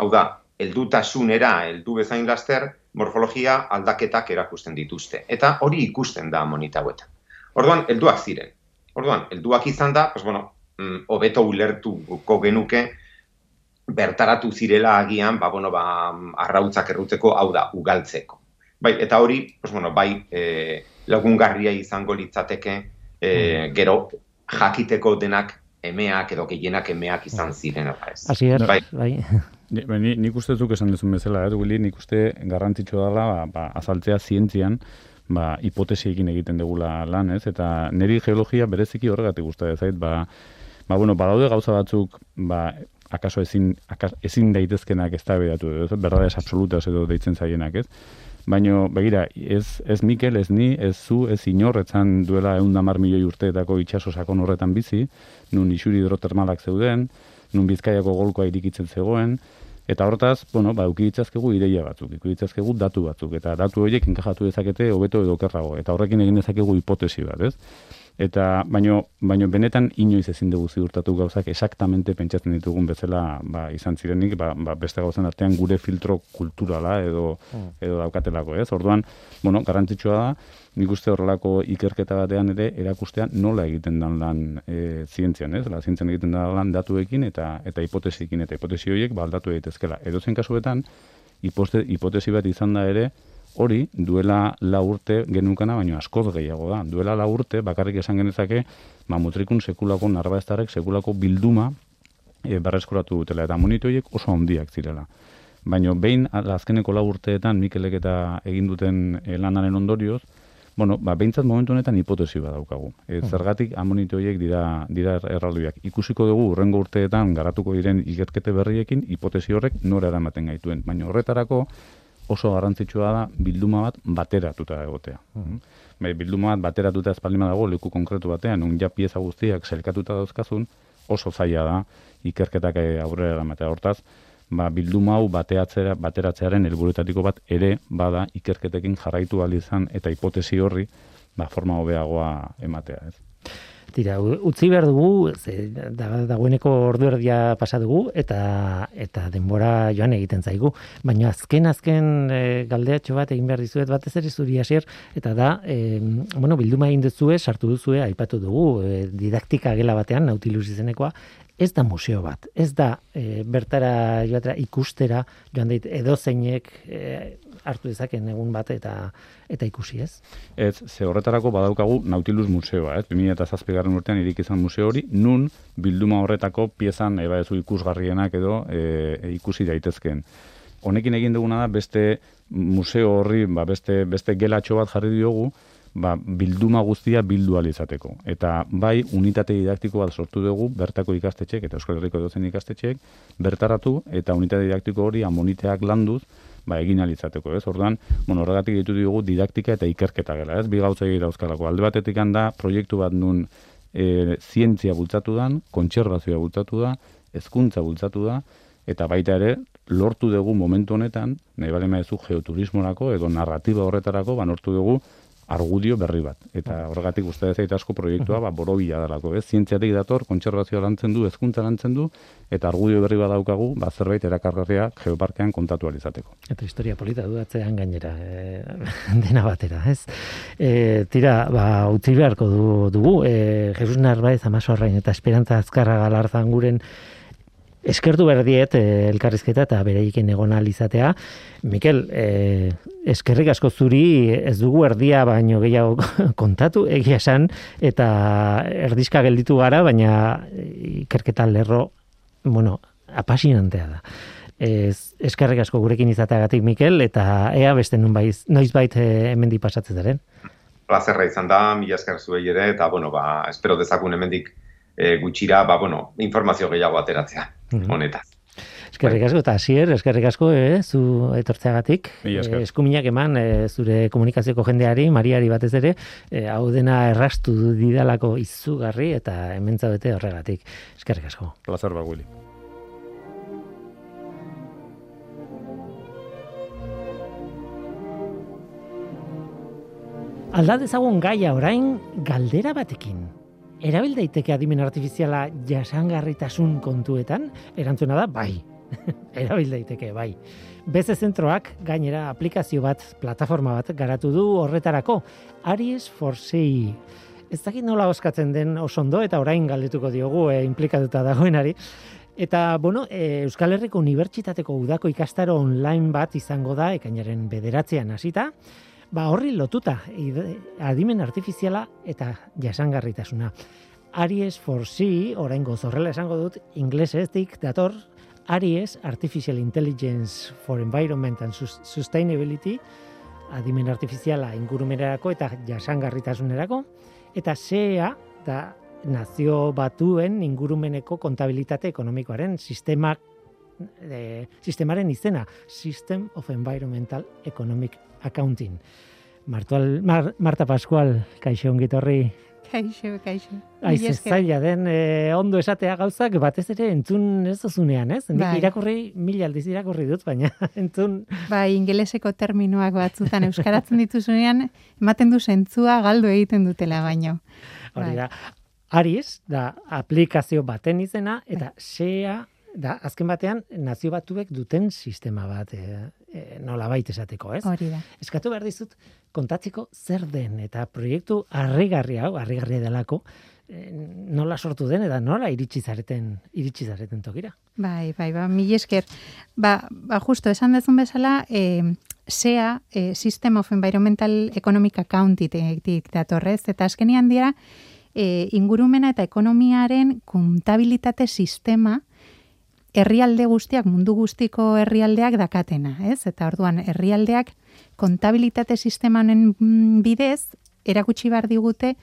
hau da, heldutasunera heldu bezain laster, morfologia aldaketak erakusten dituzte. Eta hori ikusten da monita hauetan. Orduan, helduak ziren. Orduan, helduak izan da, pues bueno, mm, hobeto ulertuko genuke, bertaratu zirela agian, ba, bueno, ba, arrautzak erruteko, hau da, ugaltzeko. Bai, eta hori, pues, bueno, bai, e, lagungarria izango litzateke, e, gero jakiteko denak emeak edo gehienak emeak izan ziren eta ez. Asi er, bai. bai. Ba, ni, nik uste duk esan duzun bezala, eh, Willy, nik uste garrantzitsu dela ba, ba, azaltzea zientzian, ba, hipotesi egin egiten degula lan, ez? Eta niri geologia bereziki horregatik uste zait, ba, ba, bueno, badaude gauza batzuk, ba, akaso ezin, akas, ezin daitezkenak ez da bedatu, ez? Berdades absolutas edo deitzen zaienak, ez? Baina, begira, ez, ez Mikel, ez ni, ez zu, ez inor, etzan duela egun damar milioi urteetako itxaso sakon horretan bizi, nun isuri hidrotermalak zeuden, nun bizkaiako golkoa irikitzen zegoen, Eta hortaz, bueno, ba, uki ditzazkegu ideia batzuk, uki ditzazkegu datu batzuk, eta datu horiek inkajatu dezakete hobeto edo kerrago, eta horrekin egin dezakegu hipotesi bat, ez? Eta baino, baino benetan inoiz ezin dugu ziurtatu gauzak exactamente pentsatzen ditugun bezala ba, izan zirenik, ba, ba, beste gauzan artean gure filtro kulturala edo, hmm. edo daukatelako, ez? Orduan, bueno, garrantzitsua da, nik uste horrelako ikerketa batean ere erakustean nola egiten dan lan e, zientzian, ez? La zientzian egiten da lan datuekin eta eta hipotesikin eta hipotesi horiek ba aldatu daitezkela. Edozen kasuetan hipotesi bat izan da ere hori duela la urte genukana baino askoz gehiago da. Duela la urte bakarrik esan genezake ba mutrikun sekulako narbaestarrek sekulako bilduma e, berreskuratu dutela eta monitoiek oso handiak zirela. Baino behin azkeneko la urteetan Mikelek eta egin duten e, lanaren ondorioz, Bueno, ba, behintzat momentu honetan hipotesi bat daukagu. E, zergatik amonito horiek dira, dira erralduak. Ikusiko dugu urrengo urteetan garatuko diren ikerkete berriekin hipotesi horrek nora eramaten gaituen. Baina horretarako oso garrantzitsua da bilduma bat bateratuta egotea. Mm. bilduma bat bateratuta espaldima dago leku konkretu batean, un ja pieza guztiak selkatuta dauzkazun, oso zaila da ikerketak aurrera eramatea. Hortaz, ba, bilduma hau bateatzera, bateratzearen helburuetatiko bat ere bada ikerketekin jarraitu izan eta hipotesi horri ba, forma hobeagoa ematea. Ez. Tira, utzi behar dugu, ze, da, dagoeneko ordu erdia pasa dugu, eta, eta denbora joan egiten zaigu. Baina azken, azken e, galdeatxo bat egin behar dizuet bat ez ere zuri hasier, eta da, e, bueno, bilduma egin duzue, sartu duzue, aipatu dugu, e, didaktika gela batean, nautilus izenekoa, ez da museo bat, ez da e, bertara joatera ikustera joan dait edo zeinek e, hartu dezaken egun bat eta eta ikusi ez? Ez, ze horretarako badaukagu Nautilus Museoa, ez? 2007 garren urtean irik izan museo hori, nun bilduma horretako piezan eba ezu ikusgarrienak edo e, ikusi daitezkeen. Honekin egin duguna da beste museo horri, ba, beste, beste gelatxo bat jarri diogu, ba, bilduma guztia bildu izateko. Eta bai, unitate didaktiko bat sortu dugu, bertako ikastetxek, eta Euskal Herriko dozen ikastetxek, bertaratu, eta unitate didaktiko hori amoniteak landuz, ba, egin alizateko, ez? Orduan, bueno, horregatik ditu dugu didaktika eta ikerketa gela, ez? Bi gauza egira euskalako. Alde batetik da, proiektu bat nun e, zientzia bultzatu dan, kontserbazioa bultzatu da, hezkuntza bultzatu da, eta baita ere, lortu dugu momentu honetan, nahi bale maezu geoturismorako edo narratiba horretarako, ba, lortu dugu argudio berri bat. Eta horregatik uste ez asko proiektua, ba, borobila dalako, ez? Zientziatik dator, kontserbazioa lantzen du, hezkuntza lantzen du, eta argudio berri bat daukagu, ba, zerbait erakargarria geoparkean kontatu alizateko. Eta historia polita dudatzean gainera, e, dena batera, ez? E, tira, ba, utzi beharko du, dugu, e, Jesus Narbaez, Amaso eta Esperantza Azkarra Galarzan guren, eskertu berdiet eh, elkarrizketa eta bereikin egon izatea. Mikel, eh, eskerrik asko zuri ez dugu erdia baino gehiago kontatu egia esan eta erdizka gelditu gara baina ikerketa lerro bueno, apasionantea da. Ez, eskerrik asko gurekin izateagatik Mikel eta ea beste nun baiz, noiz bait eh, hemendi pasatzen daren. Plazerra izan da, mila esker zuei ere, eta, bueno, ba, espero dezakun hemendik e, gutxira, ba, bueno, informazio gehiago ateratzea honetaz. Eskerrik asko, eta asier, eskerrik asko, eh, zu etortzeagatik. Eh, eskuminak eman, eh, zure komunikazioko jendeari, Mariari batez ere, eh, hau dena errastu didalako izugarri eta hemen zaudete horregatik. Eskerrik asko. Plazar ba, Willy. Alda dezagun gaia orain galdera batekin erabil daiteke adimen artifiziala jasangarritasun kontuetan? Erantzuna da, bai. erabil daiteke, bai. Beze zentroak gainera aplikazio bat, plataforma bat garatu du horretarako. Aries for Sei. Ez dakit nola oskatzen den osondo eta orain galdetuko diogu e, implikatuta dagoenari. Eta, bueno, e, Euskal Herriko Unibertsitateko udako ikastaro online bat izango da, ekainaren bederatzean hasita, ba horri lotuta adimen artifiziala eta jasangarritasuna. Aries for C, oraingo zorrela esango dut, ingleseztik dator Aries Artificial Intelligence for Environment and Sustainability, adimen artifiziala ingurumenerako eta jasangarritasunerako, eta CEA da nazio batuen ingurumeneko kontabilitate ekonomikoaren sistema e, sistemaren izena, System of Environmental Economic Accounting. Martual, Marta Pascual, kaixo ongitorri. Kaixo, kaixo. Aiz, zaila den e, ondo esatea gauzak, batez ere entzun ez duzunean, ez? Nik Bai. irakurri, mila aldiz irakurri dut, baina entzun Bai, ingeleseko terminoak batzutan euskaratzen dituzunean, ematen du zentzua galdu egiten dutela baino. hori Bai. da. Aris, da aplikazio baten izena, eta SEA, da azken batean nazio batuek duten sistema bat, e, e, nola esateko, ez? Hori da. Eskatu behar dizut, kontatzeko zer den, eta proiektu harrigarri hau, harrigarria delako, e, nola sortu den, eta nola iritsi zareten, iritsi zareten tokira. Bai, bai, ba, mil esker. Ba, ba justo, esan dezun bezala, e, SEA, e, System of Environmental Economic Accounting datorrez, eta azkenian dira, e, ingurumena eta ekonomiaren kontabilitate sistema herrialde guztiak, mundu guztiko herrialdeak dakatena, ez? Eta orduan, herrialdeak kontabilitate sistemanen mm, bidez, erakutsi behar digute,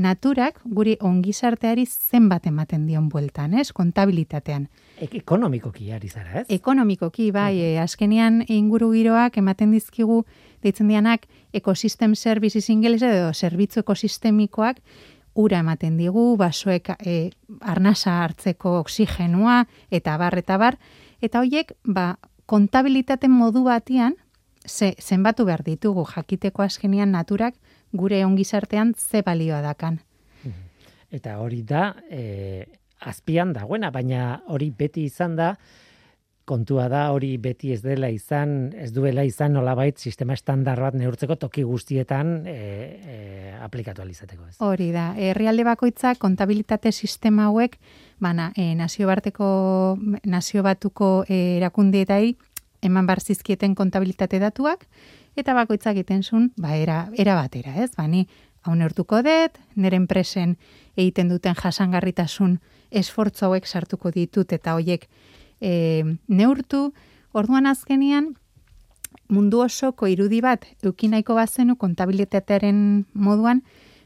naturak guri ongizarteari zenbat ematen dion bueltan, ez? Kontabilitatean. Ek ekonomikoki ari zara, ez? Ekonomikoki, bai, e, azkenean inguru giroak ematen dizkigu, deitzen dianak, ekosistem services ingeles edo zerbitzu ekosistemikoak, ura ematen digu, basoek e, arnasa hartzeko oksigenua, eta bar, eta bar, eta hoiek, ba, kontabilitate modu batian, ze, zenbatu behar ditugu jakiteko azkenean naturak gure ongizartean ze balioa dakan. Eta hori da, e, azpian dagoena, baina hori beti izan da, kontua da hori beti ez dela izan, ez duela izan nolabait sistema estandar bat neurtzeko toki guztietan e, e, aplikatu alizateko ez. Hori da, herrialde bakoitza kontabilitate sistema hauek, bana, e, nazio barteko, nazio batuko e, erakundietai eman bar zizkieten kontabilitate datuak, eta bakoitzak egiten zuen, ba, era, era batera, ez? Bani, hau neurtuko dut, nire enpresen egiten duten jasangarritasun esfortzu hauek sartuko ditut, eta hoiek e, neurtu, orduan azkenian, mundu osoko irudi bat eukinaiko bazenu kontabilitatearen moduan,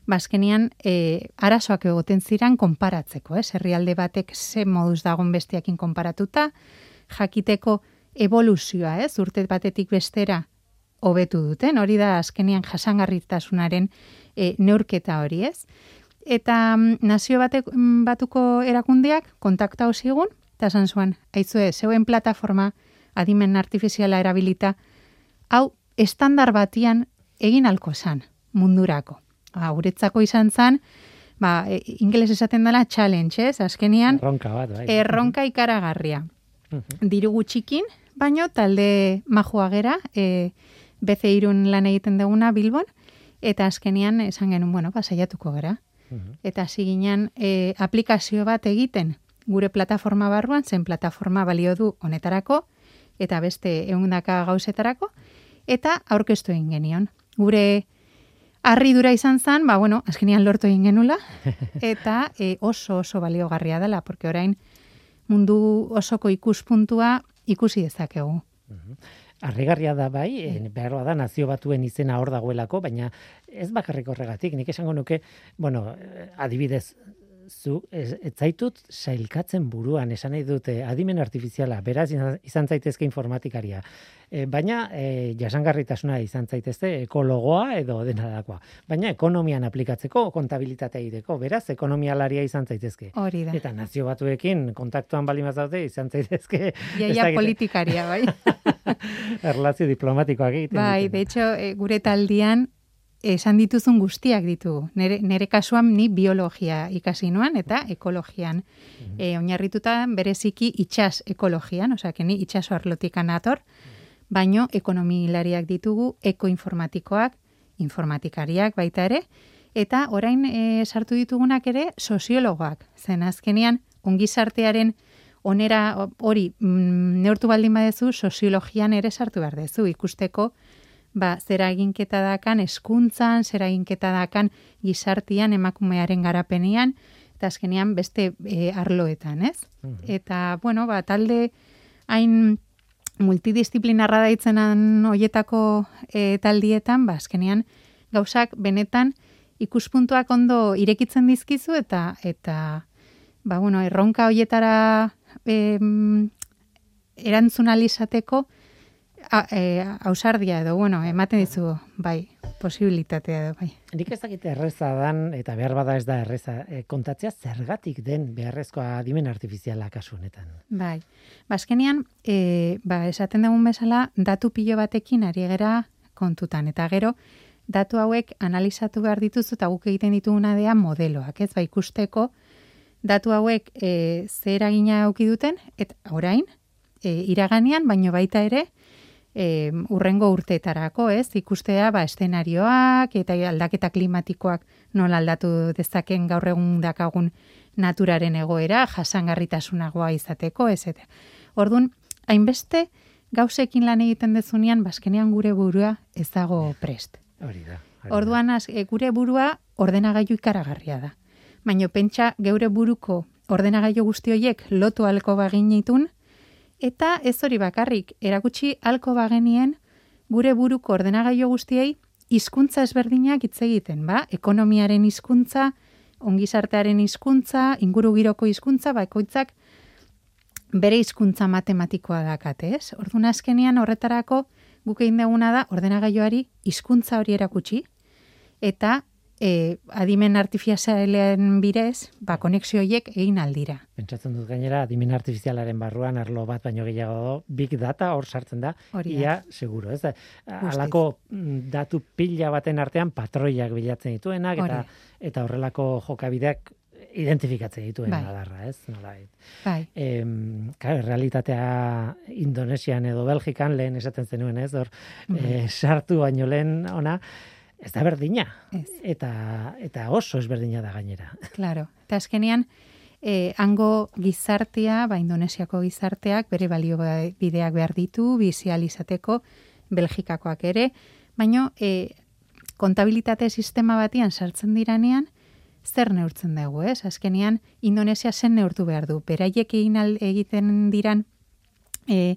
bazkenian e, arazoak egoten ziran konparatzeko, ez? Herrialde batek ze moduz dagon besteakin konparatuta, jakiteko evoluzioa, ez? Urte batetik bestera hobetu duten, hori da azkenian jasangarritasunaren e, neurketa hori, ez? Eta mm, nazio batek, mm, batuko erakundeak kontakta zigun, eta esan zuen, aitzue, zeuen plataforma adimen artifiziala erabilita, hau estandar batian egin alko zan mundurako. Ba, guretzako izan zan, ba, e, ingeles esaten dela challenge, ez? Azkenian, Erronka bat, bai. erronka ikaragarria. Mhm. Diru gutxikin, baino talde majua gera, e, beze irun lan egiten duguna Bilbon, eta azkenian esan genuen, bueno, ba, saiatuko gara. Mhm. Eta hasi ginen e, aplikazio bat egiten gure plataforma barruan, zen plataforma balio du honetarako, eta beste eundaka gauzetarako, eta aurkeztu egin genion. Gure harridura izan zen, ba, bueno, azkenian lortu egin genula, eta e, oso oso baliogarria dela, porque orain mundu osoko ikuspuntua ikusi dezakegu. Harrigarria da bai, eh, behar da nazio batuen izena hor dagoelako, baina ez bakarrik horregatik, nik esango nuke, bueno, eh, adibidez, zu, ez, ez zaitut sailkatzen buruan, esan nahi dute, adimen artifiziala, beraz izan, zaitezke informatikaria, e, baina e, jasangarritasuna izan zaitezte ekologoa edo denadakoa. Baina ekonomian aplikatzeko, kontabilitatea egiteko, beraz ekonomialaria izan zaitezke. Hori da. Eta nazio batuekin kontaktuan bali daude izan zaitezke. ez Iaia politikaria, bai. Erlazio diplomatikoak egiten. Bai, de hecho, e, gure taldian esan dituzun guztiak ditugu. Nere, nere kasuan ni biologia ikasi nuan eta ekologian. E, oinarrituta bereziki itxas ekologian, osea, ni itxaso arlotik anator, baino ekonomilariak ditugu, ekoinformatikoak, informatikariak baita ere, eta orain e, sartu ditugunak ere soziologoak. Zen azkenean, ongizartearen onera hori mm, neurtu baldin badezu, soziologian ere sartu behar dezu, ikusteko ba, zera eginketa dakan eskuntzan, zera eginketa dakan gizartian, emakumearen garapenian, eta azkenean beste e, arloetan, ez? Eta, bueno, ba, talde hain multidisciplinarra daitzenan hoietako e, taldietan, ba, azkenean gauzak benetan ikuspuntuak ondo irekitzen dizkizu eta eta ba, bueno, erronka hoietara em, erantzun alizateko a- e, edo, bueno, ematen dizu, bai, posibilitatea edo, bai. Nik ez dakit erreza dan, eta behar bada ez da erreza, e, kontatzea zergatik den beharrezkoa adimen artifiziala kasu honetan. Bai. Bazkenean, e, ba, esaten dugun bezala, datu pilo batekin ari gera kontutan. Eta gero, datu hauek analizatu behar dituzu eta guk egiten dituguna dea modeloak, ez? Ba, ikusteko datu hauek e, ze eragina auki duten, eta orain, e, iraganean, baino baita ere, e, urrengo urteetarako, ez? Ikustea, ba, estenarioak eta aldaketa klimatikoak nola aldatu dezaken gaur egun dakagun naturaren egoera, jasangarritasunagoa izateko, ez eta. Orduan, hainbeste gauzekin lan egiten dezunean, bazkenean gure burua ez dago prest. Hori da. hori da. Orduan, az, e, gure burua ordenagailu ikaragarria da. Baina pentsa geure buruko ordenagailu guzti horiek lotu alko baginitun, eta ez hori bakarrik, erakutsi alko bagenien gure buruko ordenagailu guztiei hizkuntza ezberdinak hitz egiten, ba? Ekonomiaren hizkuntza, ongizartearen hizkuntza, ingurugiroko hizkuntza, bakoitzak bere hizkuntza matematikoa dakate, ez? Orduan azkenean horretarako guk egin duguna da ordenagailuari hizkuntza hori erakutsi eta e, adimen artifizialen bidez, ba konexio horiek egin aldira. Pentsatzen dut gainera, adimen artifizialaren barruan arlo bat baino gehiago dago, big data hor sartzen da, Hori ia seguro, ez da, halako mm, datu pila baten artean patroiak bilatzen dituenak, eta, Hori. eta horrelako jokabideak identifikatzen dituen Bai. adarra, ez? Nola, Bai, Em, claro, realitatea Indonesian edo Belgikan lehen esaten zenuen, ez? Hor, Bai. eh, sartu baino lehen ona, ez da berdina. Ez. Eta, eta oso ezberdina da gainera. claro. Eta azkenean, e, hango gizartea, ba, Indonesiako gizarteak, bere balio ba- bideak behar ditu, bizializateko, Belgikakoak ere, baino, e, kontabilitate sistema batian sartzen diranean, zer neurtzen dugu, ez? Azkenean, Indonesia zen neurtu behar du. Beraiek egin egiten diran e,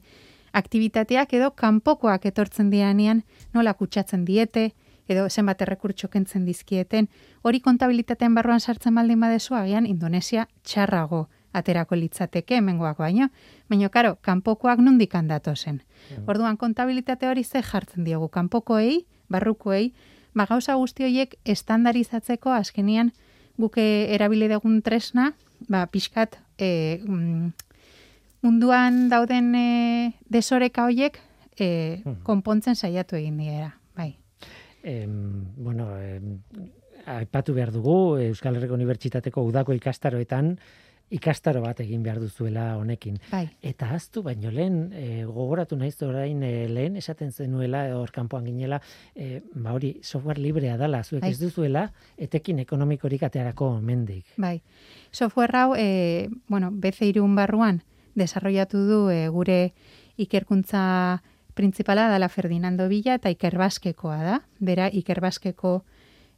aktivitateak edo kanpokoak etortzen diranean nola kutsatzen diete, edo zenbat errekurtso kentzen dizkieten, hori kontabilitatean barruan sartzen baldin badezu, agian Indonesia txarrago aterako litzateke hemengoak baino, baino karo, kanpokoak nondik handatu zen. Orduan kontabilitate hori ze jartzen diogu kanpokoei, barrukoei, ba gauza guzti horiek estandarizatzeko azkenian guke erabili dugun tresna, ba pixkat e, munduan dauden e, desoreka horiek e, Mhm. konpontzen saiatu egin dira, bai. Em, bueno, em, aipatu behar dugu, Euskal Herriko Unibertsitateko udako ikastaroetan, ikastaro bat egin behar duzuela honekin. Bai, Eta aztu baino lehen, e, gogoratu naiz orain e, lehen esaten zenuela, hor kanpoan ginela, e, ba hori software librea dala, zuek Bai. ez duzuela, etekin ekonomikorik aterako mendik. bai. Software hau, e, bueno, BC3 barruan desarrollatu du e, gure ikerkuntza printzipala dela Ferdinando Villa eta Ikerbaskekoa da. Bera, Ikerbaskeko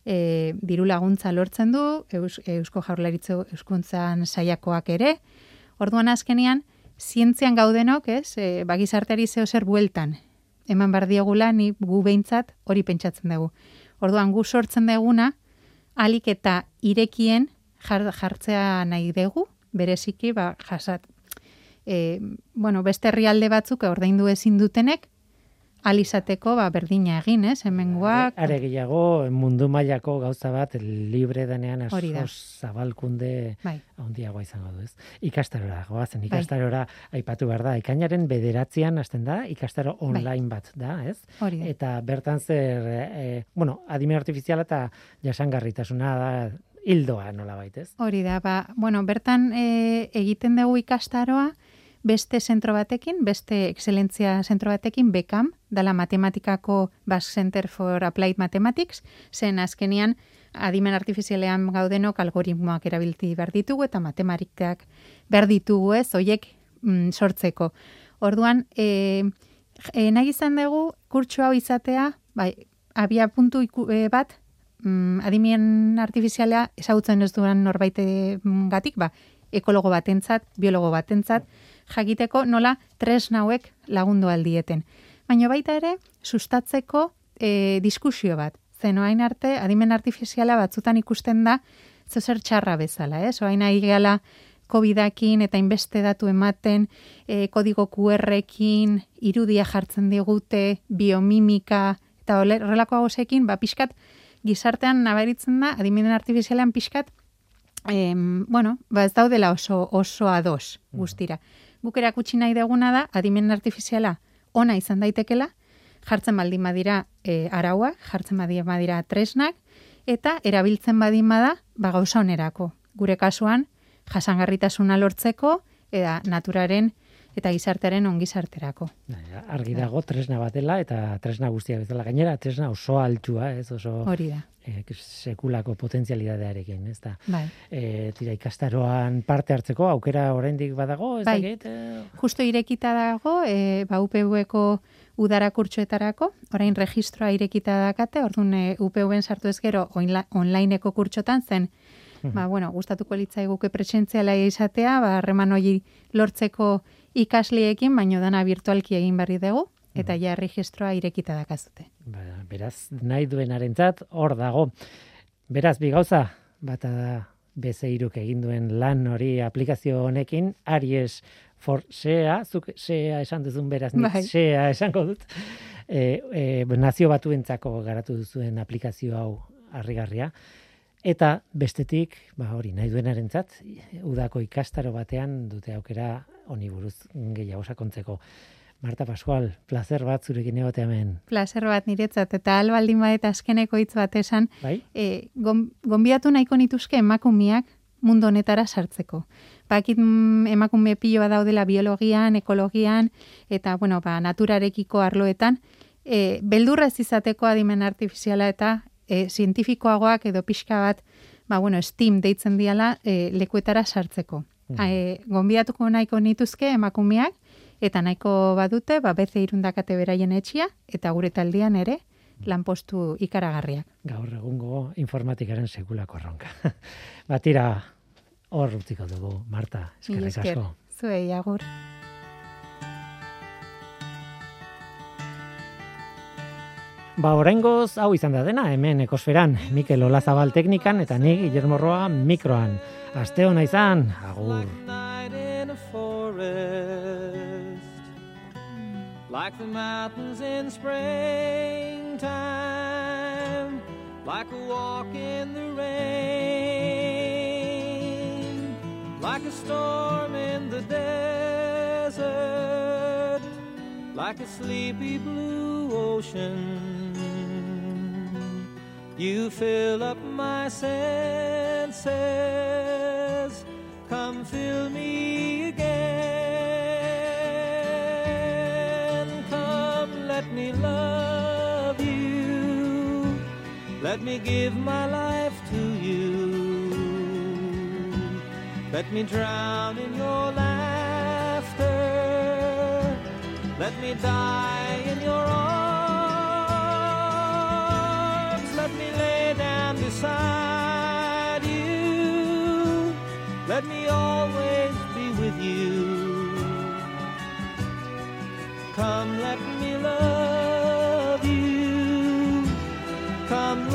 e, diru laguntza lortzen du, Eus, Eusko Jaurlaritza Euskuntzan saiakoak ere. Orduan azkenean, zientzian gaudenok, ez, e, bagizarteari zeo zer bueltan. Eman bar diegula, ni gu behintzat hori pentsatzen dugu. Orduan gu sortzen deguna, alik eta irekien jar, jartzea nahi dugu, bereziki, ba, jasat. E, bueno, beste herrialde batzuk ordaindu ezin dutenek, alizateko ba, berdina egin, ez, hemengoak. Are gehiago mundu mailako gauza bat libre denean Hori da. zabalkunde Bai, handiagoa izango du, ez? Ikastarora goazen, ikastarora aipatu behar da. Ikainaren bederatzean hasten da, ikastaro online bat da, ez? hori da. Eta bertan zer, e, bueno, adimen artifiziala eta jasangarritasuna da hildoa nola ez? Hori da, ba, bueno, bertan e, egiten dugu ikastaroa, beste zentro batekin, beste excelentzia zentro batekin, BECAM, dala matematikako Basque Center for Applied Mathematics, zen azkenian adimen artifizialean gaudenok algoritmoak erabilti behar ditugu eta matematikak behar ditugu ez, oiek mm, sortzeko. Orduan, e, e, nahi izan dugu, kurtsu hau izatea, bai, abia puntu iku, e, bat, mm, adimen artifizialea ezagutzen ez duan norbaite gatik, ba, ekologo batentzat, biologo batentzat, jakiteko nola tresna hauek lagundu aldieten. Baina baita ere, sustatzeko e, diskusio bat. Zen oain arte, adimen artifiziala batzutan ikusten da, zozer txarra bezala, ez? Oain ari gehala COVIDakin eta inbeste datu ematen, e, kodigo QR-ekin, irudia jartzen digute, biomimika, eta horrelako hausekin, ba, pixkat, gizartean nabaritzen da, adiminen artifizialean pixkat, em, bueno, ba, ez daudela oso, oso ados guztira. Guk erakutsi nahi deguna da, adimen artifiziala ona izan daitekela, jartzen baldin badira e, araua, jartzen baldin badira tresnak, eta erabiltzen badin bada, ba gauza onerako. Gure kasuan, jasangarritasuna lortzeko, eta naturaren eta gizartearen ongizarterako. Argi dago tresna batela eta tresna guztia bezala gainera tresna oso altua, ez oso Hori da. E, sekulako potentzialidadearekin, ez da. Bai. E, tira ikastaroan parte hartzeko aukera oraindik badago, ez bai. dakit? E... Justo irekita dago, e, ba UPV-eko udara orain registroa irekita dakate, orduan e, UPV-en sartu ez gero onlineko kurtsotan zen, ba, bueno, gustatuko litzaiguke presentziala izatea, ba, harreman hori lortzeko ikasliekin, baino dana virtualki egin berri dugu, eta ja registroa irekita dakazute. Ba, beraz, nahi duenarentzat hor dago. Beraz, bi gauza, bata da bezeiruk egin duen lan hori aplikazio honekin, Aries for SEA, zuk SEA esan duzun beraz, nik Bai. SEA esango dut, e, e, nazio batuentzako garatu duzuen aplikazio hau harrigarria. Eta bestetik, ba hori, nahi duenarentzat, udako ikastaro batean dute aukera honi buruz gehiago sakontzeko. Marta Pascual, placer bat zurekin egote hemen. Placer bat niretzat, eta albaldin bat azkeneko hitz bat esan, Bai? e, gon, gonbiatu nahiko nituzke emakumiak mundu honetara sartzeko. Bakit mm, emakume piloa daudela biologian, ekologian, eta, bueno, ba, naturarekiko arloetan, e, beldurra ez izateko adimen artifiziala eta e, zientifikoagoak edo pixka bat, ba, bueno, STEAM deitzen diala e, lekuetara sartzeko. Mhm. E, gonbiatuko nahiko nituzke emakumeak, eta nahiko badute, ba, beze irundakate beraien etxia, eta gure taldean ere, lanpostu ikaragarriak. Gaur egungo informatikaren sekulako erronka. Batira, hor utziko dugu, Marta, eskerrik esker. asko. Zuei, agur. Ba, oraingoz hau izan da dena, hemen ekosferan, Mikel Olazabal teknikan eta ni Guillermo Roa mikroan. Aste hona izan, agur. forest, like the mountains in springtime, like a walk in the rain, like a storm in the desert, like a sleepy blue ocean. You fill up my senses. Come fill me again. Come, let me love you. Let me give my life to you. Let me drown in your laughter. Let me die in your arms. Let me lay down beside you. Let me always be with you. Come, let me love you. Come,